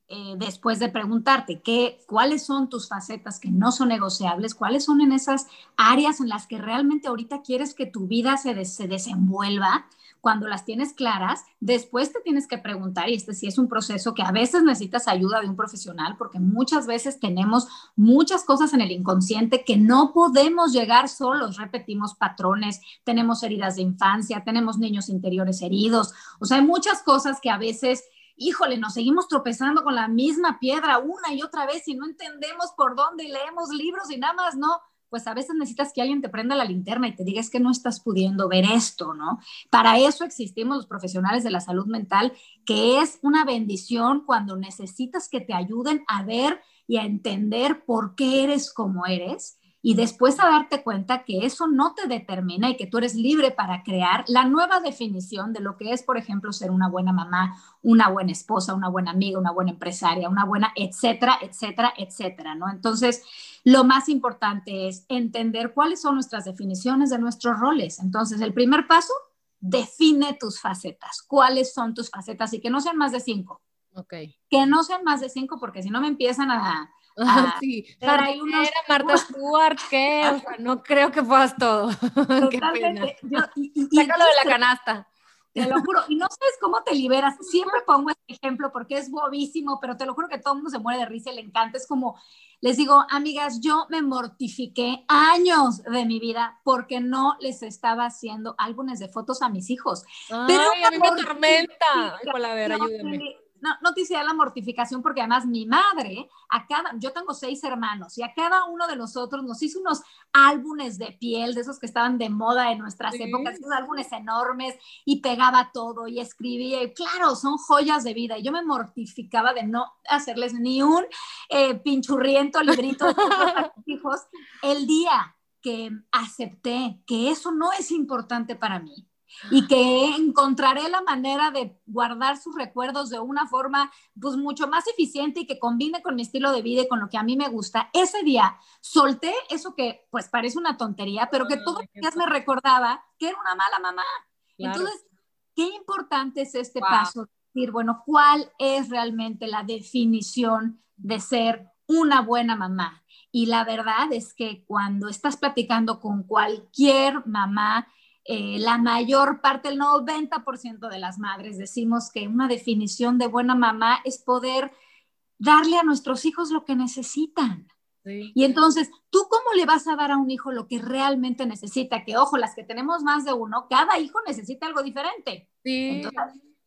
eh, después de preguntarte qué, cuáles son tus facetas que no son negociables, cuáles son en esas áreas en las que realmente ahorita quieres que tu vida se, se desenvuelva cuando las tienes claras, después te tienes que preguntar, y este sí es un proceso que a veces necesitas ayuda de un profesional, porque muchas veces tenemos muchas cosas en el inconsciente que no podemos llegar solos, repetimos patrones, tenemos heridas de infancia, tenemos niños interiores heridos, o sea, hay muchas cosas que a veces híjole, nos seguimos tropezando con la misma piedra una y otra vez y no entendemos por dónde leemos libros y nada más no pues a veces necesitas que alguien te prenda la linterna y te diga es que no estás pudiendo ver esto, ¿no? Para eso existimos los profesionales de la salud mental, que es una bendición cuando necesitas que te ayuden a ver y a entender por qué eres como eres y después a darte cuenta que eso no te determina y que tú eres libre para crear la nueva definición de lo que es, por ejemplo, ser una buena mamá, una buena esposa, una buena amiga, una buena empresaria, una buena, etcétera, etcétera, etcétera, ¿no? Entonces, lo más importante es entender cuáles son nuestras definiciones de nuestros roles. Entonces, el primer paso, define tus facetas. ¿Cuáles son tus facetas? Y que no sean más de cinco. Ok. Que no sean más de cinco, porque si no me empiezan a Ah, sí, unos... Marta Stewart, ¿qué? O sea, no creo que puedas todo. Qué pena. Yo, y, y, Sácalo de la canasta. Te lo juro, y no sabes cómo te liberas. Siempre pongo este ejemplo porque es bobísimo, pero te lo juro que todo el mundo se muere de risa y le encanta. Es como, les digo, amigas, yo me mortifiqué años de mi vida porque no les estaba haciendo álbumes de fotos a mis hijos. Ay, pero a mí me tormenta. Ay, ayúdame no, no te la mortificación porque además mi madre, a cada, yo tengo seis hermanos y a cada uno de nosotros nos hizo unos álbumes de piel, de esos que estaban de moda en nuestras épocas, esos álbumes enormes y pegaba todo y escribía y claro, son joyas de vida. Y yo me mortificaba de no hacerles ni un eh, pinchurriento librito de a mis hijos el día que acepté que eso no es importante para mí y que encontraré la manera de guardar sus recuerdos de una forma pues mucho más eficiente y que combine con mi estilo de vida y con lo que a mí me gusta. Ese día solté eso que pues parece una tontería, pero que todos los días me recordaba que era una mala mamá. Entonces, qué importante es este paso, decir, bueno, ¿cuál es realmente la definición de ser una buena mamá? Y la verdad es que cuando estás platicando con cualquier mamá, eh, la mayor parte, el 90% de las madres decimos que una definición de buena mamá es poder darle a nuestros hijos lo que necesitan. Y entonces, ¿tú cómo le vas a dar a un hijo lo que realmente necesita? Que ojo, las que tenemos más de uno, cada hijo necesita algo diferente. Sí,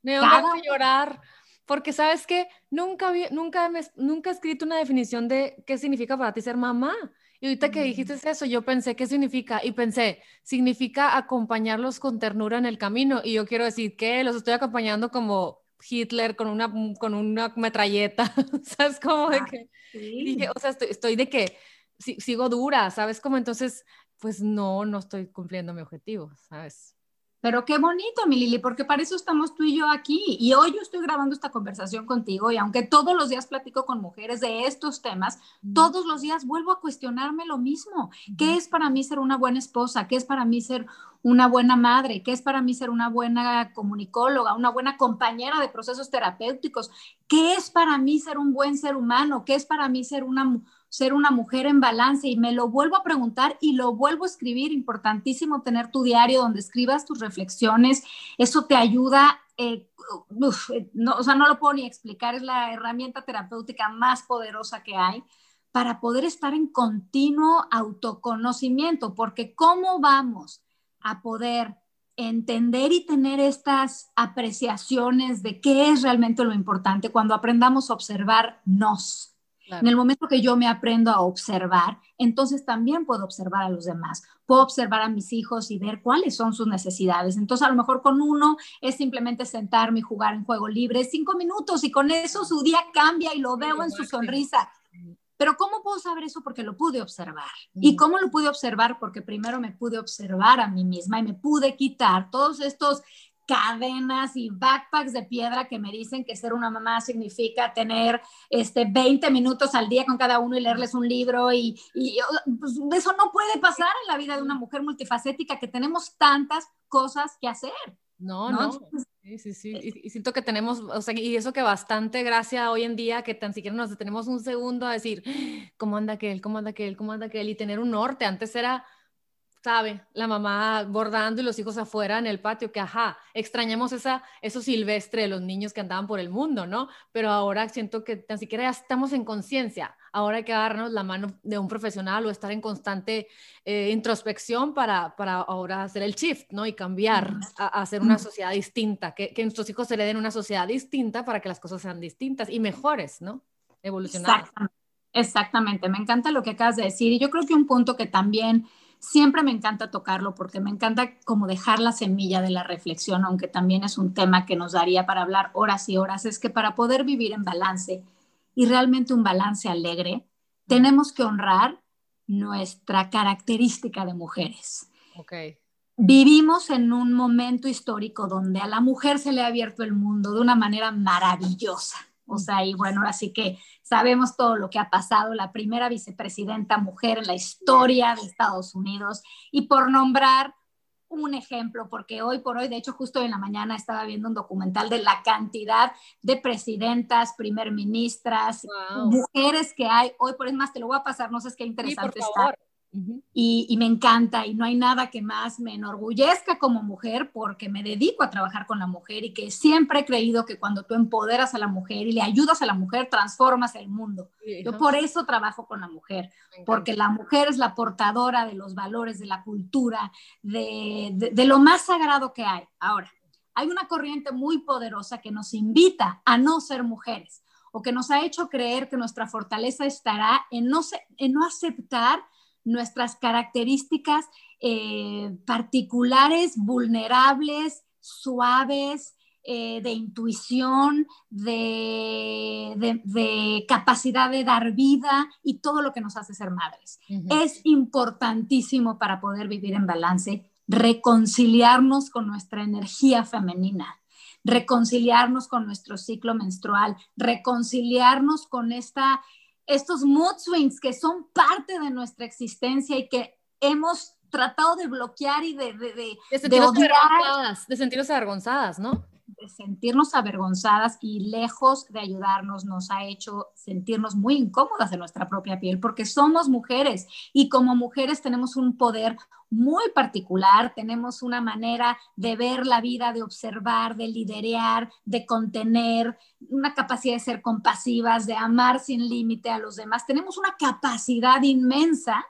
me voy a llorar. Porque sabes que nunca, nunca, nunca he escrito una definición de qué significa para ti ser mamá. Y ahorita que dijiste eso, yo pensé, ¿qué significa? Y pensé, significa acompañarlos con ternura en el camino. Y yo quiero decir que los estoy acompañando como Hitler con una, con una metralleta, ¿sabes? Como de ah, que, dije, o sea, estoy, de que sigo dura, ¿sabes? Como entonces, pues no, no estoy cumpliendo mi objetivo, ¿sabes? Pero qué bonito, mi Lili, porque para eso estamos tú y yo aquí. Y hoy yo estoy grabando esta conversación contigo y aunque todos los días platico con mujeres de estos temas, todos los días vuelvo a cuestionarme lo mismo. ¿Qué es para mí ser una buena esposa? ¿Qué es para mí ser una buena madre? ¿Qué es para mí ser una buena comunicóloga, una buena compañera de procesos terapéuticos? ¿Qué es para mí ser un buen ser humano? ¿Qué es para mí ser una ser una mujer en balance y me lo vuelvo a preguntar y lo vuelvo a escribir. Importantísimo tener tu diario donde escribas tus reflexiones. Eso te ayuda. Eh, no, o sea, no lo puedo ni explicar. Es la herramienta terapéutica más poderosa que hay para poder estar en continuo autoconocimiento, porque ¿cómo vamos a poder entender y tener estas apreciaciones de qué es realmente lo importante cuando aprendamos a observarnos? En el momento que yo me aprendo a observar, entonces también puedo observar a los demás. Puedo observar a mis hijos y ver cuáles son sus necesidades. Entonces, a lo mejor con uno es simplemente sentarme y jugar en juego libre cinco minutos y con eso su día cambia y lo veo en su sonrisa. Pero ¿cómo puedo saber eso? Porque lo pude observar. ¿Y cómo lo pude observar? Porque primero me pude observar a mí misma y me pude quitar todos estos cadenas y backpacks de piedra que me dicen que ser una mamá significa tener este 20 minutos al día con cada uno y leerles un libro y, pues, eso no puede pasar en la vida de una mujer multifacética que tenemos tantas cosas que hacer. No, no. Sí, sí, sí. Y, siento que tenemos, o sea, y eso que bastante gracia hoy en día, que tan siquiera nos detenemos un segundo a decir, ¿cómo anda aquel? ¿Cómo anda aquel? ¿Cómo anda aquel? Y tener un norte. Antes era, sabe, la mamá bordando y los hijos afuera en el patio, que ajá, extrañamos esa, eso silvestre de los niños que andaban por el mundo, ¿no? Pero ahora siento que tan siquiera ya estamos en conciencia, ahora hay que agarrarnos la mano de un profesional o estar en constante eh, introspección para, para ahora hacer el shift, ¿no? Y cambiar a, hacer una sociedad distinta, que, que nuestros hijos se le den una sociedad distinta para que las cosas sean distintas y mejores, ¿no? Evolucionar. Exactamente. Exactamente, me encanta lo que acabas de decir y yo creo que un punto que también siempre me encanta tocarlo porque me encanta como dejar la semilla de la reflexión, aunque también es un tema que nos daría para hablar horas y horas, es que para poder vivir en balance y realmente un balance alegre, tenemos que honrar nuestra característica de mujeres. Okay. Vivimos en un momento histórico donde a la mujer se le ha abierto el mundo de una manera maravillosa o sea, y bueno, así que sabemos todo lo que ha pasado, la primera vicepresidenta mujer en la historia de Estados Unidos, y por nombrar un ejemplo, porque hoy por hoy, de hecho, justo en la mañana estaba viendo un documental de la cantidad de presidentas, primer ministras, mujeres que hay hoy por hoy. Más te lo voy a pasar, no sé qué interesante está y, me encanta y no hay nada que más me enorgullezca como mujer porque me dedico a trabajar con la mujer y que siempre he creído que cuando tú empoderas a la mujer y le ayudas a la mujer, transformas el mundo. Yo por eso trabajo con la mujer, porque la mujer es la portadora de los valores, de la cultura, de, de lo más sagrado que hay. Ahora, hay una corriente muy poderosa que nos invita a no ser mujeres o que nos ha hecho creer que nuestra fortaleza estará en no, en no aceptar nuestras características eh, particulares, vulnerables, suaves, eh, de intuición, de, capacidad de dar vida y todo lo que nos hace ser madres. Es importantísimo para poder vivir en balance reconciliarnos con nuestra energía femenina, reconciliarnos con nuestro ciclo menstrual, reconciliarnos con esta estos mood swings que son parte de nuestra existencia y que hemos tratado de bloquear y de, de, de, de sentirnos, avergonzadas, de sentirnos avergonzadas, ¿no? De sentirnos avergonzadas y lejos de ayudarnos nos ha hecho sentirnos muy incómodas en nuestra propia piel porque somos mujeres y como mujeres tenemos un poder muy particular, tenemos una manera de ver la vida, de observar, de liderear, de contener, una capacidad de ser compasivas, de amar sin límite a los demás. Tenemos una capacidad inmensa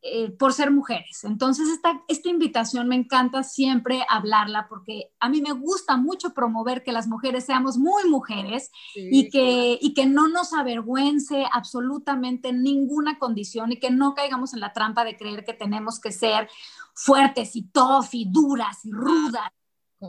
eh, por ser mujeres. Entonces, esta, esta invitación me encanta siempre hablarla porque a mí me gusta mucho promover que las mujeres seamos muy mujeres y, que, y que no nos avergüence absolutamente ninguna condición y que no caigamos en la trampa de creer que tenemos que ser fuertes y tough y duras y rudas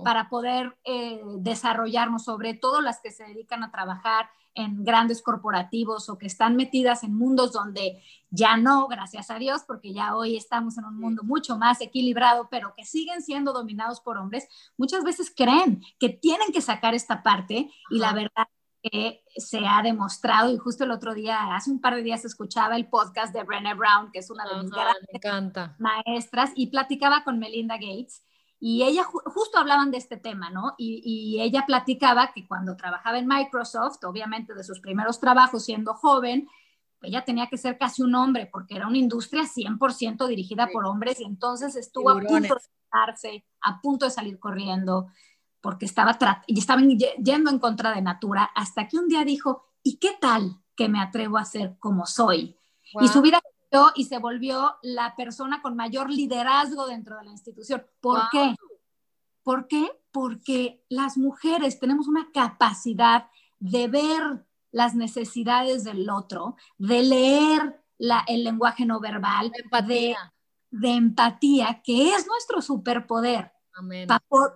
para poder eh, desarrollarnos, sobre todo las que se dedican a trabajar en grandes corporativos o que están metidas en mundos donde ya no, gracias a Dios, porque ya hoy estamos en un mundo mucho más equilibrado, pero que siguen siendo dominados por hombres, muchas veces creen que tienen que sacar esta parte y la verdad que se ha demostrado, y justo el otro día, hace un par de días, escuchaba el podcast de Brené Brown, que es una de mis grandes maestras, y platicaba con Melinda Gates, y ella justo hablaban de este tema, ¿no? Y, ella platicaba que cuando trabajaba en Microsoft, obviamente de sus primeros trabajos siendo joven, ella tenía que ser casi un hombre porque era una industria 100% dirigida por hombres y entonces estuvo a punto de a punto de salir corriendo porque estaba y estaban yendo en contra de Natura hasta que un día dijo, ¿y qué tal que me atrevo a ser como soy? Y su vida y se volvió la persona con mayor liderazgo dentro de la institución. ¿Por qué? ¿Por qué? Porque las mujeres tenemos una capacidad de ver las necesidades del otro, de leer el lenguaje no verbal, de, de, empatía, que es nuestro superpoder.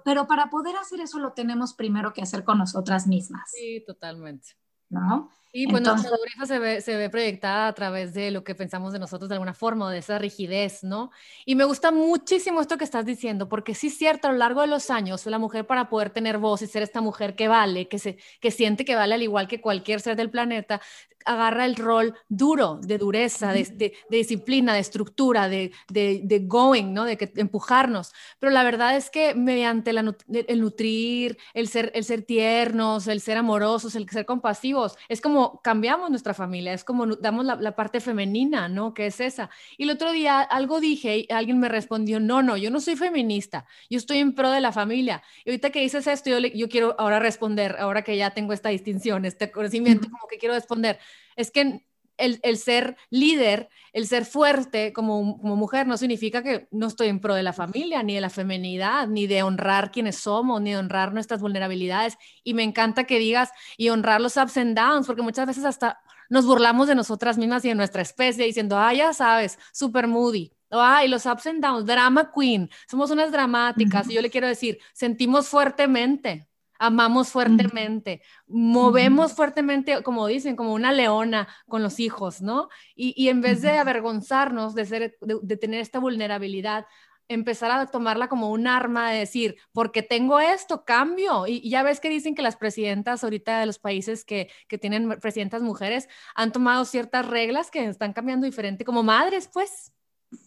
pero para poder hacer eso lo tenemos primero que hacer con nosotras mismas. Sí, totalmente. ¿No? Y pues nuestra dureza se ve, se ve proyectada a través de lo que pensamos de nosotros de alguna forma, de esa rigidez, ¿no? Y me gusta muchísimo esto que estás diciendo, porque sí es cierto, a lo largo de los años, la mujer para poder tener voz y ser esta mujer que vale, que, se, que siente que vale al igual que cualquier ser del planeta, agarra el rol duro, de dureza, de, de, disciplina, de estructura, de, de, going, ¿no? De que, empujarnos. Pero la verdad es que mediante el nutrir, el ser, el ser tiernos, el ser amorosos, el ser compasivos, es como cambiamos nuestra familia, es como damos la, la parte femenina, ¿no? Que es esa. Y el otro día algo dije y alguien me respondió, no, no, yo no soy feminista, yo estoy en pro de la familia. Y ahorita que dices esto, yo, yo quiero ahora responder, ahora que ya tengo esta distinción, este conocimiento, como que quiero responder es que el, ser líder, el ser fuerte como, como, mujer no significa que no estoy en pro de la familia, ni de la feminidad, ni de honrar quienes somos, ni de honrar nuestras vulnerabilidades. Y me encanta que digas y honrar los ups and downs, porque muchas veces hasta nos burlamos de nosotras mismas y de nuestra especie diciendo, ah, ya sabes, super moody. Ay, los ups and downs, drama queen, somos unas dramáticas. Y yo le quiero decir, sentimos fuertemente, amamos fuertemente, movemos fuertemente, como dicen, como una leona con los hijos, ¿no? Y, en vez de avergonzarnos de, ser, de, tener esta vulnerabilidad, empezar a tomarla como un arma de decir, porque tengo esto, cambio. Y, ya ves que dicen que las presidentas ahorita de los países que, que, tienen presidentas mujeres han tomado ciertas reglas que están cambiando diferente como madres, pues.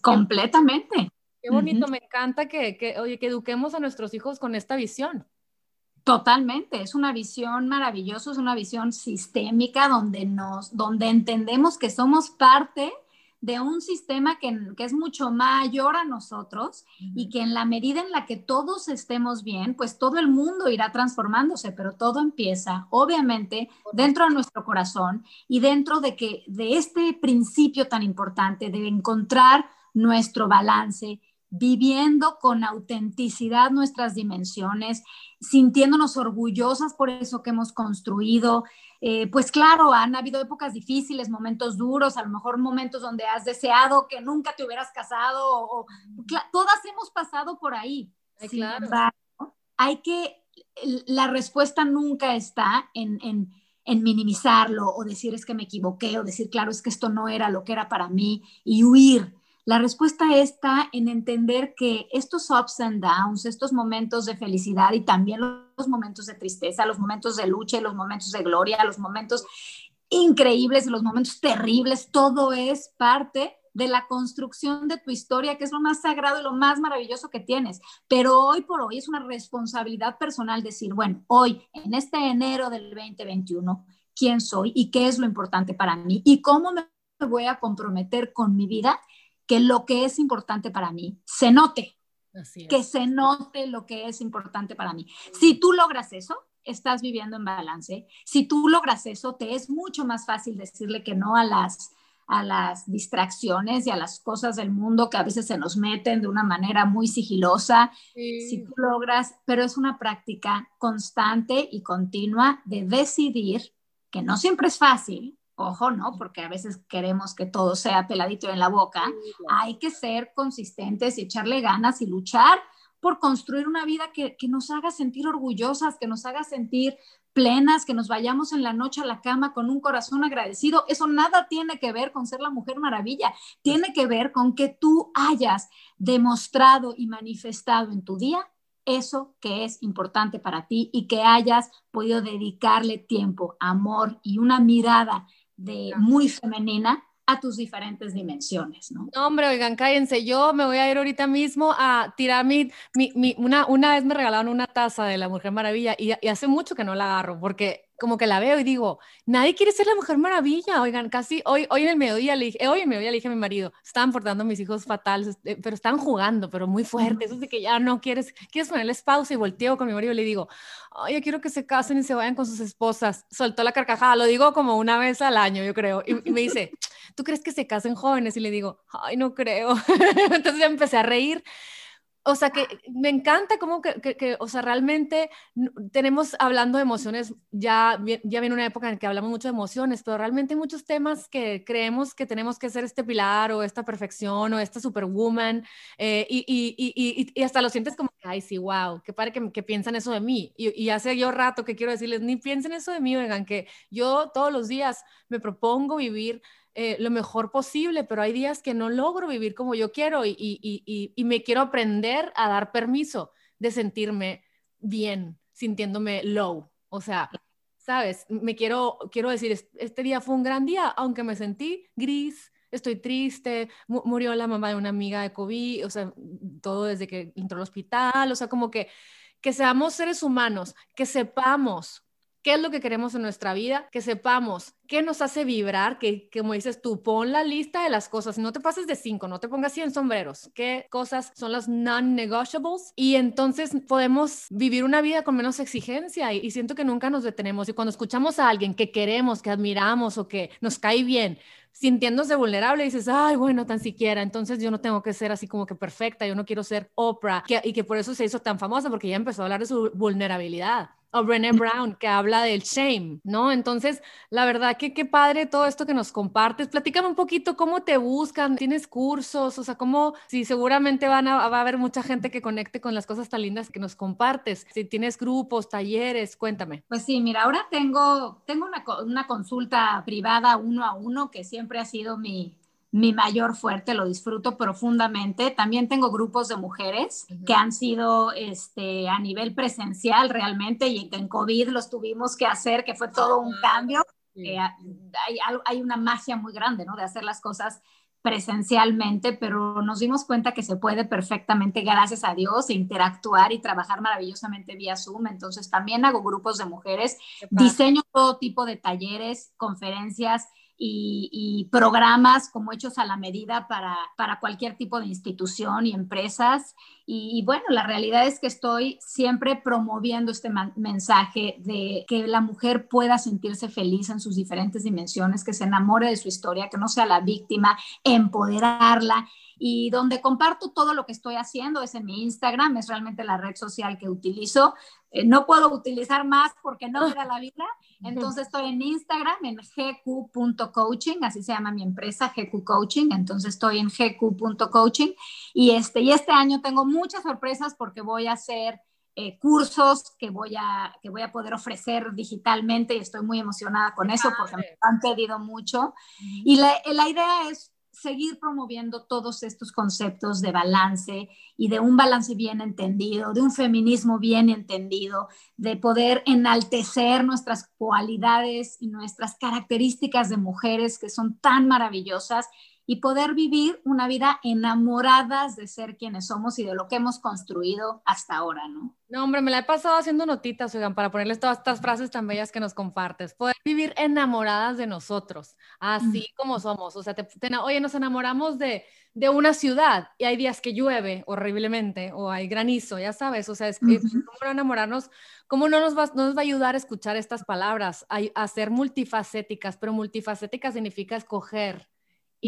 Completamente. Qué bonito, me encanta que, que, oye, que eduquemos a nuestros hijos con esta visión. Totalmente, es una visión maravillosa, es una visión sistémica donde nos, donde entendemos que somos parte de un sistema que, es mucho mayor a nosotros y que en la medida en la que todos estemos bien, pues todo el mundo irá transformándose, pero todo empieza, obviamente, dentro de nuestro corazón y dentro de que de este principio tan importante de encontrar nuestro balance, viviendo con autenticidad nuestras dimensiones, sintiéndonos orgullosas por eso que hemos construido. Eh, pues claro, han habido épocas difíciles, momentos duros, a lo mejor momentos donde has deseado que nunca te hubieras casado, o, todas hemos pasado por ahí. claro. hay que, la respuesta nunca está en, en, en minimizarlo o decir es que me equivoqué o decir, claro, es que esto no era lo que era para mí y huir la respuesta está en entender que estos ups and downs, estos momentos de felicidad y también los momentos de tristeza, los momentos de lucha y los momentos de gloria, los momentos increíbles los momentos terribles, todo es parte de la construcción de tu historia, que es lo más sagrado y lo más maravilloso que tienes. Pero hoy por hoy es una responsabilidad personal decir, bueno, hoy, en este enero del 2021, ¿quién soy y qué es lo importante para mí? ¿Y cómo me voy a comprometer con mi vida que lo que es importante para mí se note, que se note lo que es importante para mí. Si tú logras eso, estás viviendo en balance. Si tú logras eso, te es mucho más fácil decirle que no a las a las distracciones y a las cosas del mundo que a veces se nos meten de una manera muy sigilosa. Si tú logras, pero es una práctica constante y continua de decidir, que no siempre es fácil, ojo, ¿no? Porque a veces queremos que todo sea peladito en la boca. Hay que ser consistentes y echarle ganas y luchar por construir una vida que, nos haga sentir orgullosas, que nos haga sentir plenas, que nos vayamos en la noche a la cama con un corazón agradecido. Eso nada tiene que ver con ser la mujer maravilla, tiene que ver con que tú hayas demostrado y manifestado en tu día eso que es importante para ti y que hayas podido dedicarle tiempo, amor y una mirada de muy femenina a tus diferentes dimensiones, ¿no? No, hombre, oigan, cállense, yo me voy a ir ahorita mismo a tirar mi, mi, una, una vez me regalaron una taza de la Mujer Maravilla y, y hace mucho que no la agarro porque como que la veo y digo, nadie quiere ser la mujer maravilla. Oigan, casi hoy, hoy en el mediodía le dije, hoy en el mediodía le dije a mi marido, estaban portando a mis hijos fatales, este, pero están jugando, pero muy fuerte. Eso de que ya no quieres, quieres ponerles pausa y volteo con mi marido y le digo, ay, yo quiero que se casen y se vayan con sus esposas. Soltó la carcajada, lo digo como una vez al año, yo creo. Y, me dice, ¿tú crees que se casen jóvenes? Y le digo, ay, no creo. Entonces ya empecé a reír o sea, que me encanta cómo que, que, o sea, realmente tenemos hablando de emociones, ya, ya viene una época en que hablamos mucho de emociones, pero realmente hay muchos temas que creemos que tenemos que ser este pilar o esta perfección o esta superwoman eh, y, y, y, y, hasta lo sientes como, ay, sí, wow, qué padre que, que piensan eso de mí. Y, hace yo rato que quiero decirles, ni piensen eso de mí, oigan, que yo todos los días me propongo vivir eh, lo mejor posible, pero hay días que no logro vivir como yo quiero y, me quiero aprender a dar permiso de sentirme bien, sintiéndome low. O sea, ¿sabes? Me quiero, quiero decir, este día fue un gran día, aunque me sentí gris, estoy triste, murió la mamá de una amiga de COVID, o sea, todo desde que entró al hospital, o sea, como que que seamos seres humanos, que sepamos qué es lo que queremos en nuestra vida, que sepamos qué nos hace vibrar, que como dices tú, pon la lista de las cosas, no te pases de cinco, no te pongas 100 sombreros, qué cosas son las non-negotiables y entonces podemos vivir una vida con menos exigencia y, siento que nunca nos detenemos y cuando escuchamos a alguien que queremos, que admiramos o que nos cae bien, sintiéndose vulnerable, dices, ay, bueno, tan siquiera, entonces yo no tengo que ser así como que perfecta, yo no quiero ser Oprah, y que por eso se hizo tan famosa, porque ya empezó a hablar de su vulnerabilidad o Brené Brown, que habla del shame, ¿no? Entonces, la verdad que qué padre todo esto que nos compartes. Platícame un poquito cómo te buscan, tienes cursos, o sea, cómo, si seguramente van a, va a haber mucha gente que conecte con las cosas tan lindas que nos compartes. Si tienes grupos, talleres, cuéntame. Pues sí, mira, ahora tengo, tengo una, una consulta privada uno a uno que siempre ha sido mi, mi mayor fuerte, lo disfruto profundamente. También tengo grupos de mujeres que han sido este, a nivel presencial realmente y que en COVID los tuvimos que hacer, que fue todo un cambio. hay, hay, una magia muy grande, ¿no? De hacer las cosas presencialmente, pero nos dimos cuenta que se puede perfectamente, gracias a Dios, interactuar y trabajar maravillosamente vía Zoom. Entonces también hago grupos de mujeres, diseño todo tipo de talleres, conferencias y, programas como hechos a la medida para, para cualquier tipo de institución y empresas. Y, bueno, la realidad es que estoy siempre promoviendo este mensaje de que la mujer pueda sentirse feliz en sus diferentes dimensiones, que se enamore de su historia, que no sea la víctima, empoderarla y donde comparto todo lo que estoy haciendo es en mi Instagram, es realmente la red social que utilizo. Eh, no puedo utilizar más porque no me da la vida, entonces estoy en Instagram en gq.coaching, así se llama mi empresa, GQ Coaching, entonces estoy en gq.coaching y este, y este año tengo muchas sorpresas porque voy a hacer... Eh, cursos que voy, a, que voy a poder ofrecer digitalmente y estoy muy emocionada con eso porque me han pedido mucho. Y la, la idea es seguir promoviendo todos estos conceptos de balance y de un balance bien entendido, de un feminismo bien entendido, de poder enaltecer nuestras cualidades y nuestras características de mujeres que son tan maravillosas y poder vivir una vida enamoradas de ser quienes somos y de lo que hemos construido hasta ahora, ¿no? No, hombre, me la he pasado haciendo notitas, oigan, para ponerles todas estas frases tan bellas que nos compartes. Poder vivir enamoradas de nosotros, así como somos. O sea, te, oye, nos enamoramos de, de, una ciudad y hay días que llueve horriblemente o hay granizo, ya sabes. O sea, es, que ¿cómo enamorarnos? ¿Cómo no nos, va, nos va a ayudar a escuchar estas palabras? A, a ser multifacéticas, pero multifacética significa escoger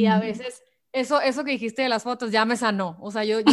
y a veces eso, eso que dijiste de las fotos ya me sanó. O sea, yo, yo,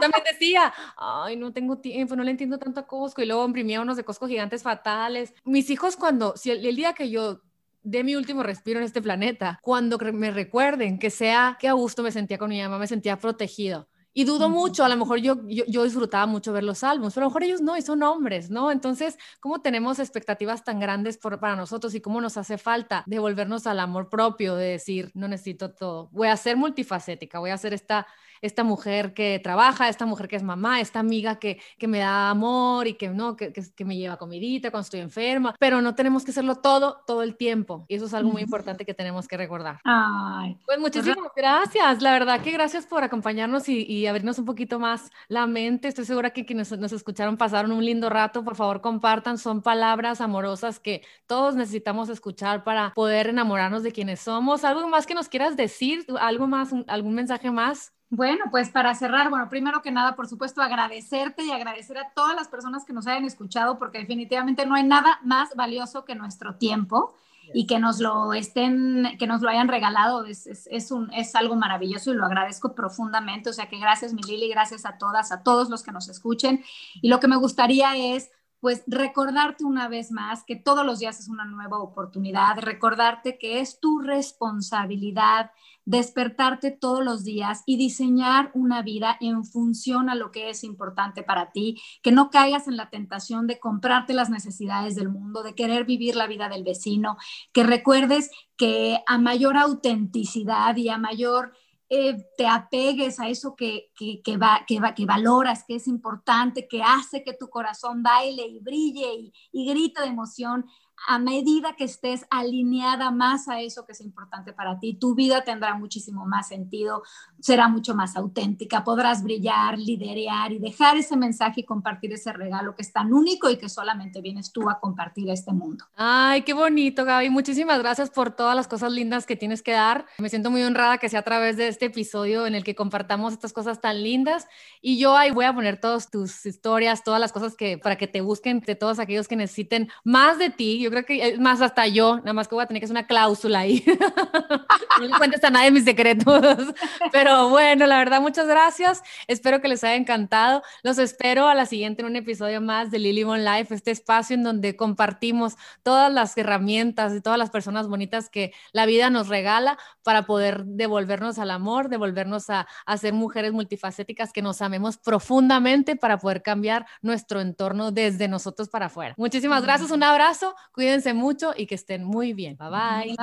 también decía, ay, no tengo tiempo, no le entiendo tanto a Costco. Y luego imprimía unos de Costco gigantes fatales. Mis hijos, cuando, si el, día que yo dé mi último respiro en este planeta, cuando me recuerden que sea que a gusto me sentía con mi mamá, me sentía protegido. Y dudo mucho, a lo mejor yo, yo, disfrutaba mucho ver los álbumes, pero a lo mejor ellos no, y son hombres, ¿no? Entonces, ¿cómo tenemos expectativas tan grandes por, para nosotros y cómo nos hace falta devolvernos al amor propio, de decir, no necesito todo, voy a ser multifacética, voy a ser esta esta mujer que trabaja, esta mujer que es mamá, esta amiga que, que me da amor y que, no, que, que, me lleva comidita cuando estoy enferma, pero no tenemos que hacerlo todo, todo el tiempo. Y eso es algo muy importante que tenemos que recordar. Ay, pues muchísimas gracias. La verdad que gracias por acompañarnos y, y, abrirnos un poquito más la mente. Estoy segura que quienes nos escucharon pasaron un lindo rato. Por favor, compartan. Son palabras amorosas que todos necesitamos escuchar para poder enamorarnos de quienes somos. ¿Algo más que nos quieras decir? ¿Algo más? ¿Algún mensaje más? Bueno, pues para cerrar, bueno, primero que nada, por supuesto, agradecerte y agradecer a todas las personas que nos hayan escuchado, porque definitivamente no hay nada más valioso que nuestro tiempo y que nos lo estén, que nos lo hayan regalado, es, es, un, es algo maravilloso y lo agradezco profundamente. O sea que gracias, mi Lili, gracias a todas, a todos los que nos escuchen. Y lo que me gustaría es pues recordarte una vez más que todos los días es una nueva oportunidad, recordarte que es tu responsabilidad despertarte todos los días y diseñar una vida en función a lo que es importante para ti, que no caigas en la tentación de comprarte las necesidades del mundo, de querer vivir la vida del vecino, que recuerdes que a mayor autenticidad y a mayor eh, te apegues a eso que, que, va, que, va, que valoras, que es importante, que hace que tu corazón baile y brille y, y de emoción, a medida que estés alineada más a eso que es importante para ti, tu vida tendrá muchísimo más sentido, será mucho más auténtica, podrás brillar, liderear y dejar ese mensaje y compartir ese regalo que es tan único y que solamente vienes tú a compartir a este mundo. Ay, qué bonito, Gaby. Muchísimas gracias por todas las cosas lindas que tienes que dar. Me siento muy honrada que sea a través de este episodio en el que compartamos estas cosas tan lindas y yo ahí voy a poner todas tus historias, todas las cosas que para que te busquen de todos aquellos que necesiten más de ti yo creo que es más hasta yo, nada más que voy a tener que hacer una cláusula ahí. no le cuentes a nadie mis secretos. Pero bueno, la verdad, muchas gracias. Espero que les haya encantado. Los espero a la siguiente en un episodio más de Lily Bon Life, este espacio en donde compartimos todas las herramientas y todas las personas bonitas que la vida nos regala para poder devolvernos al amor, devolvernos a, a ser mujeres multifacéticas que nos amemos profundamente para poder cambiar nuestro entorno desde nosotros para afuera. Muchísimas gracias, un abrazo. Cuídense mucho y que estén muy bien. Bye bye.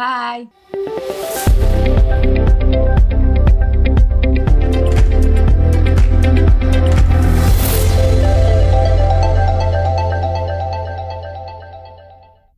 Bye.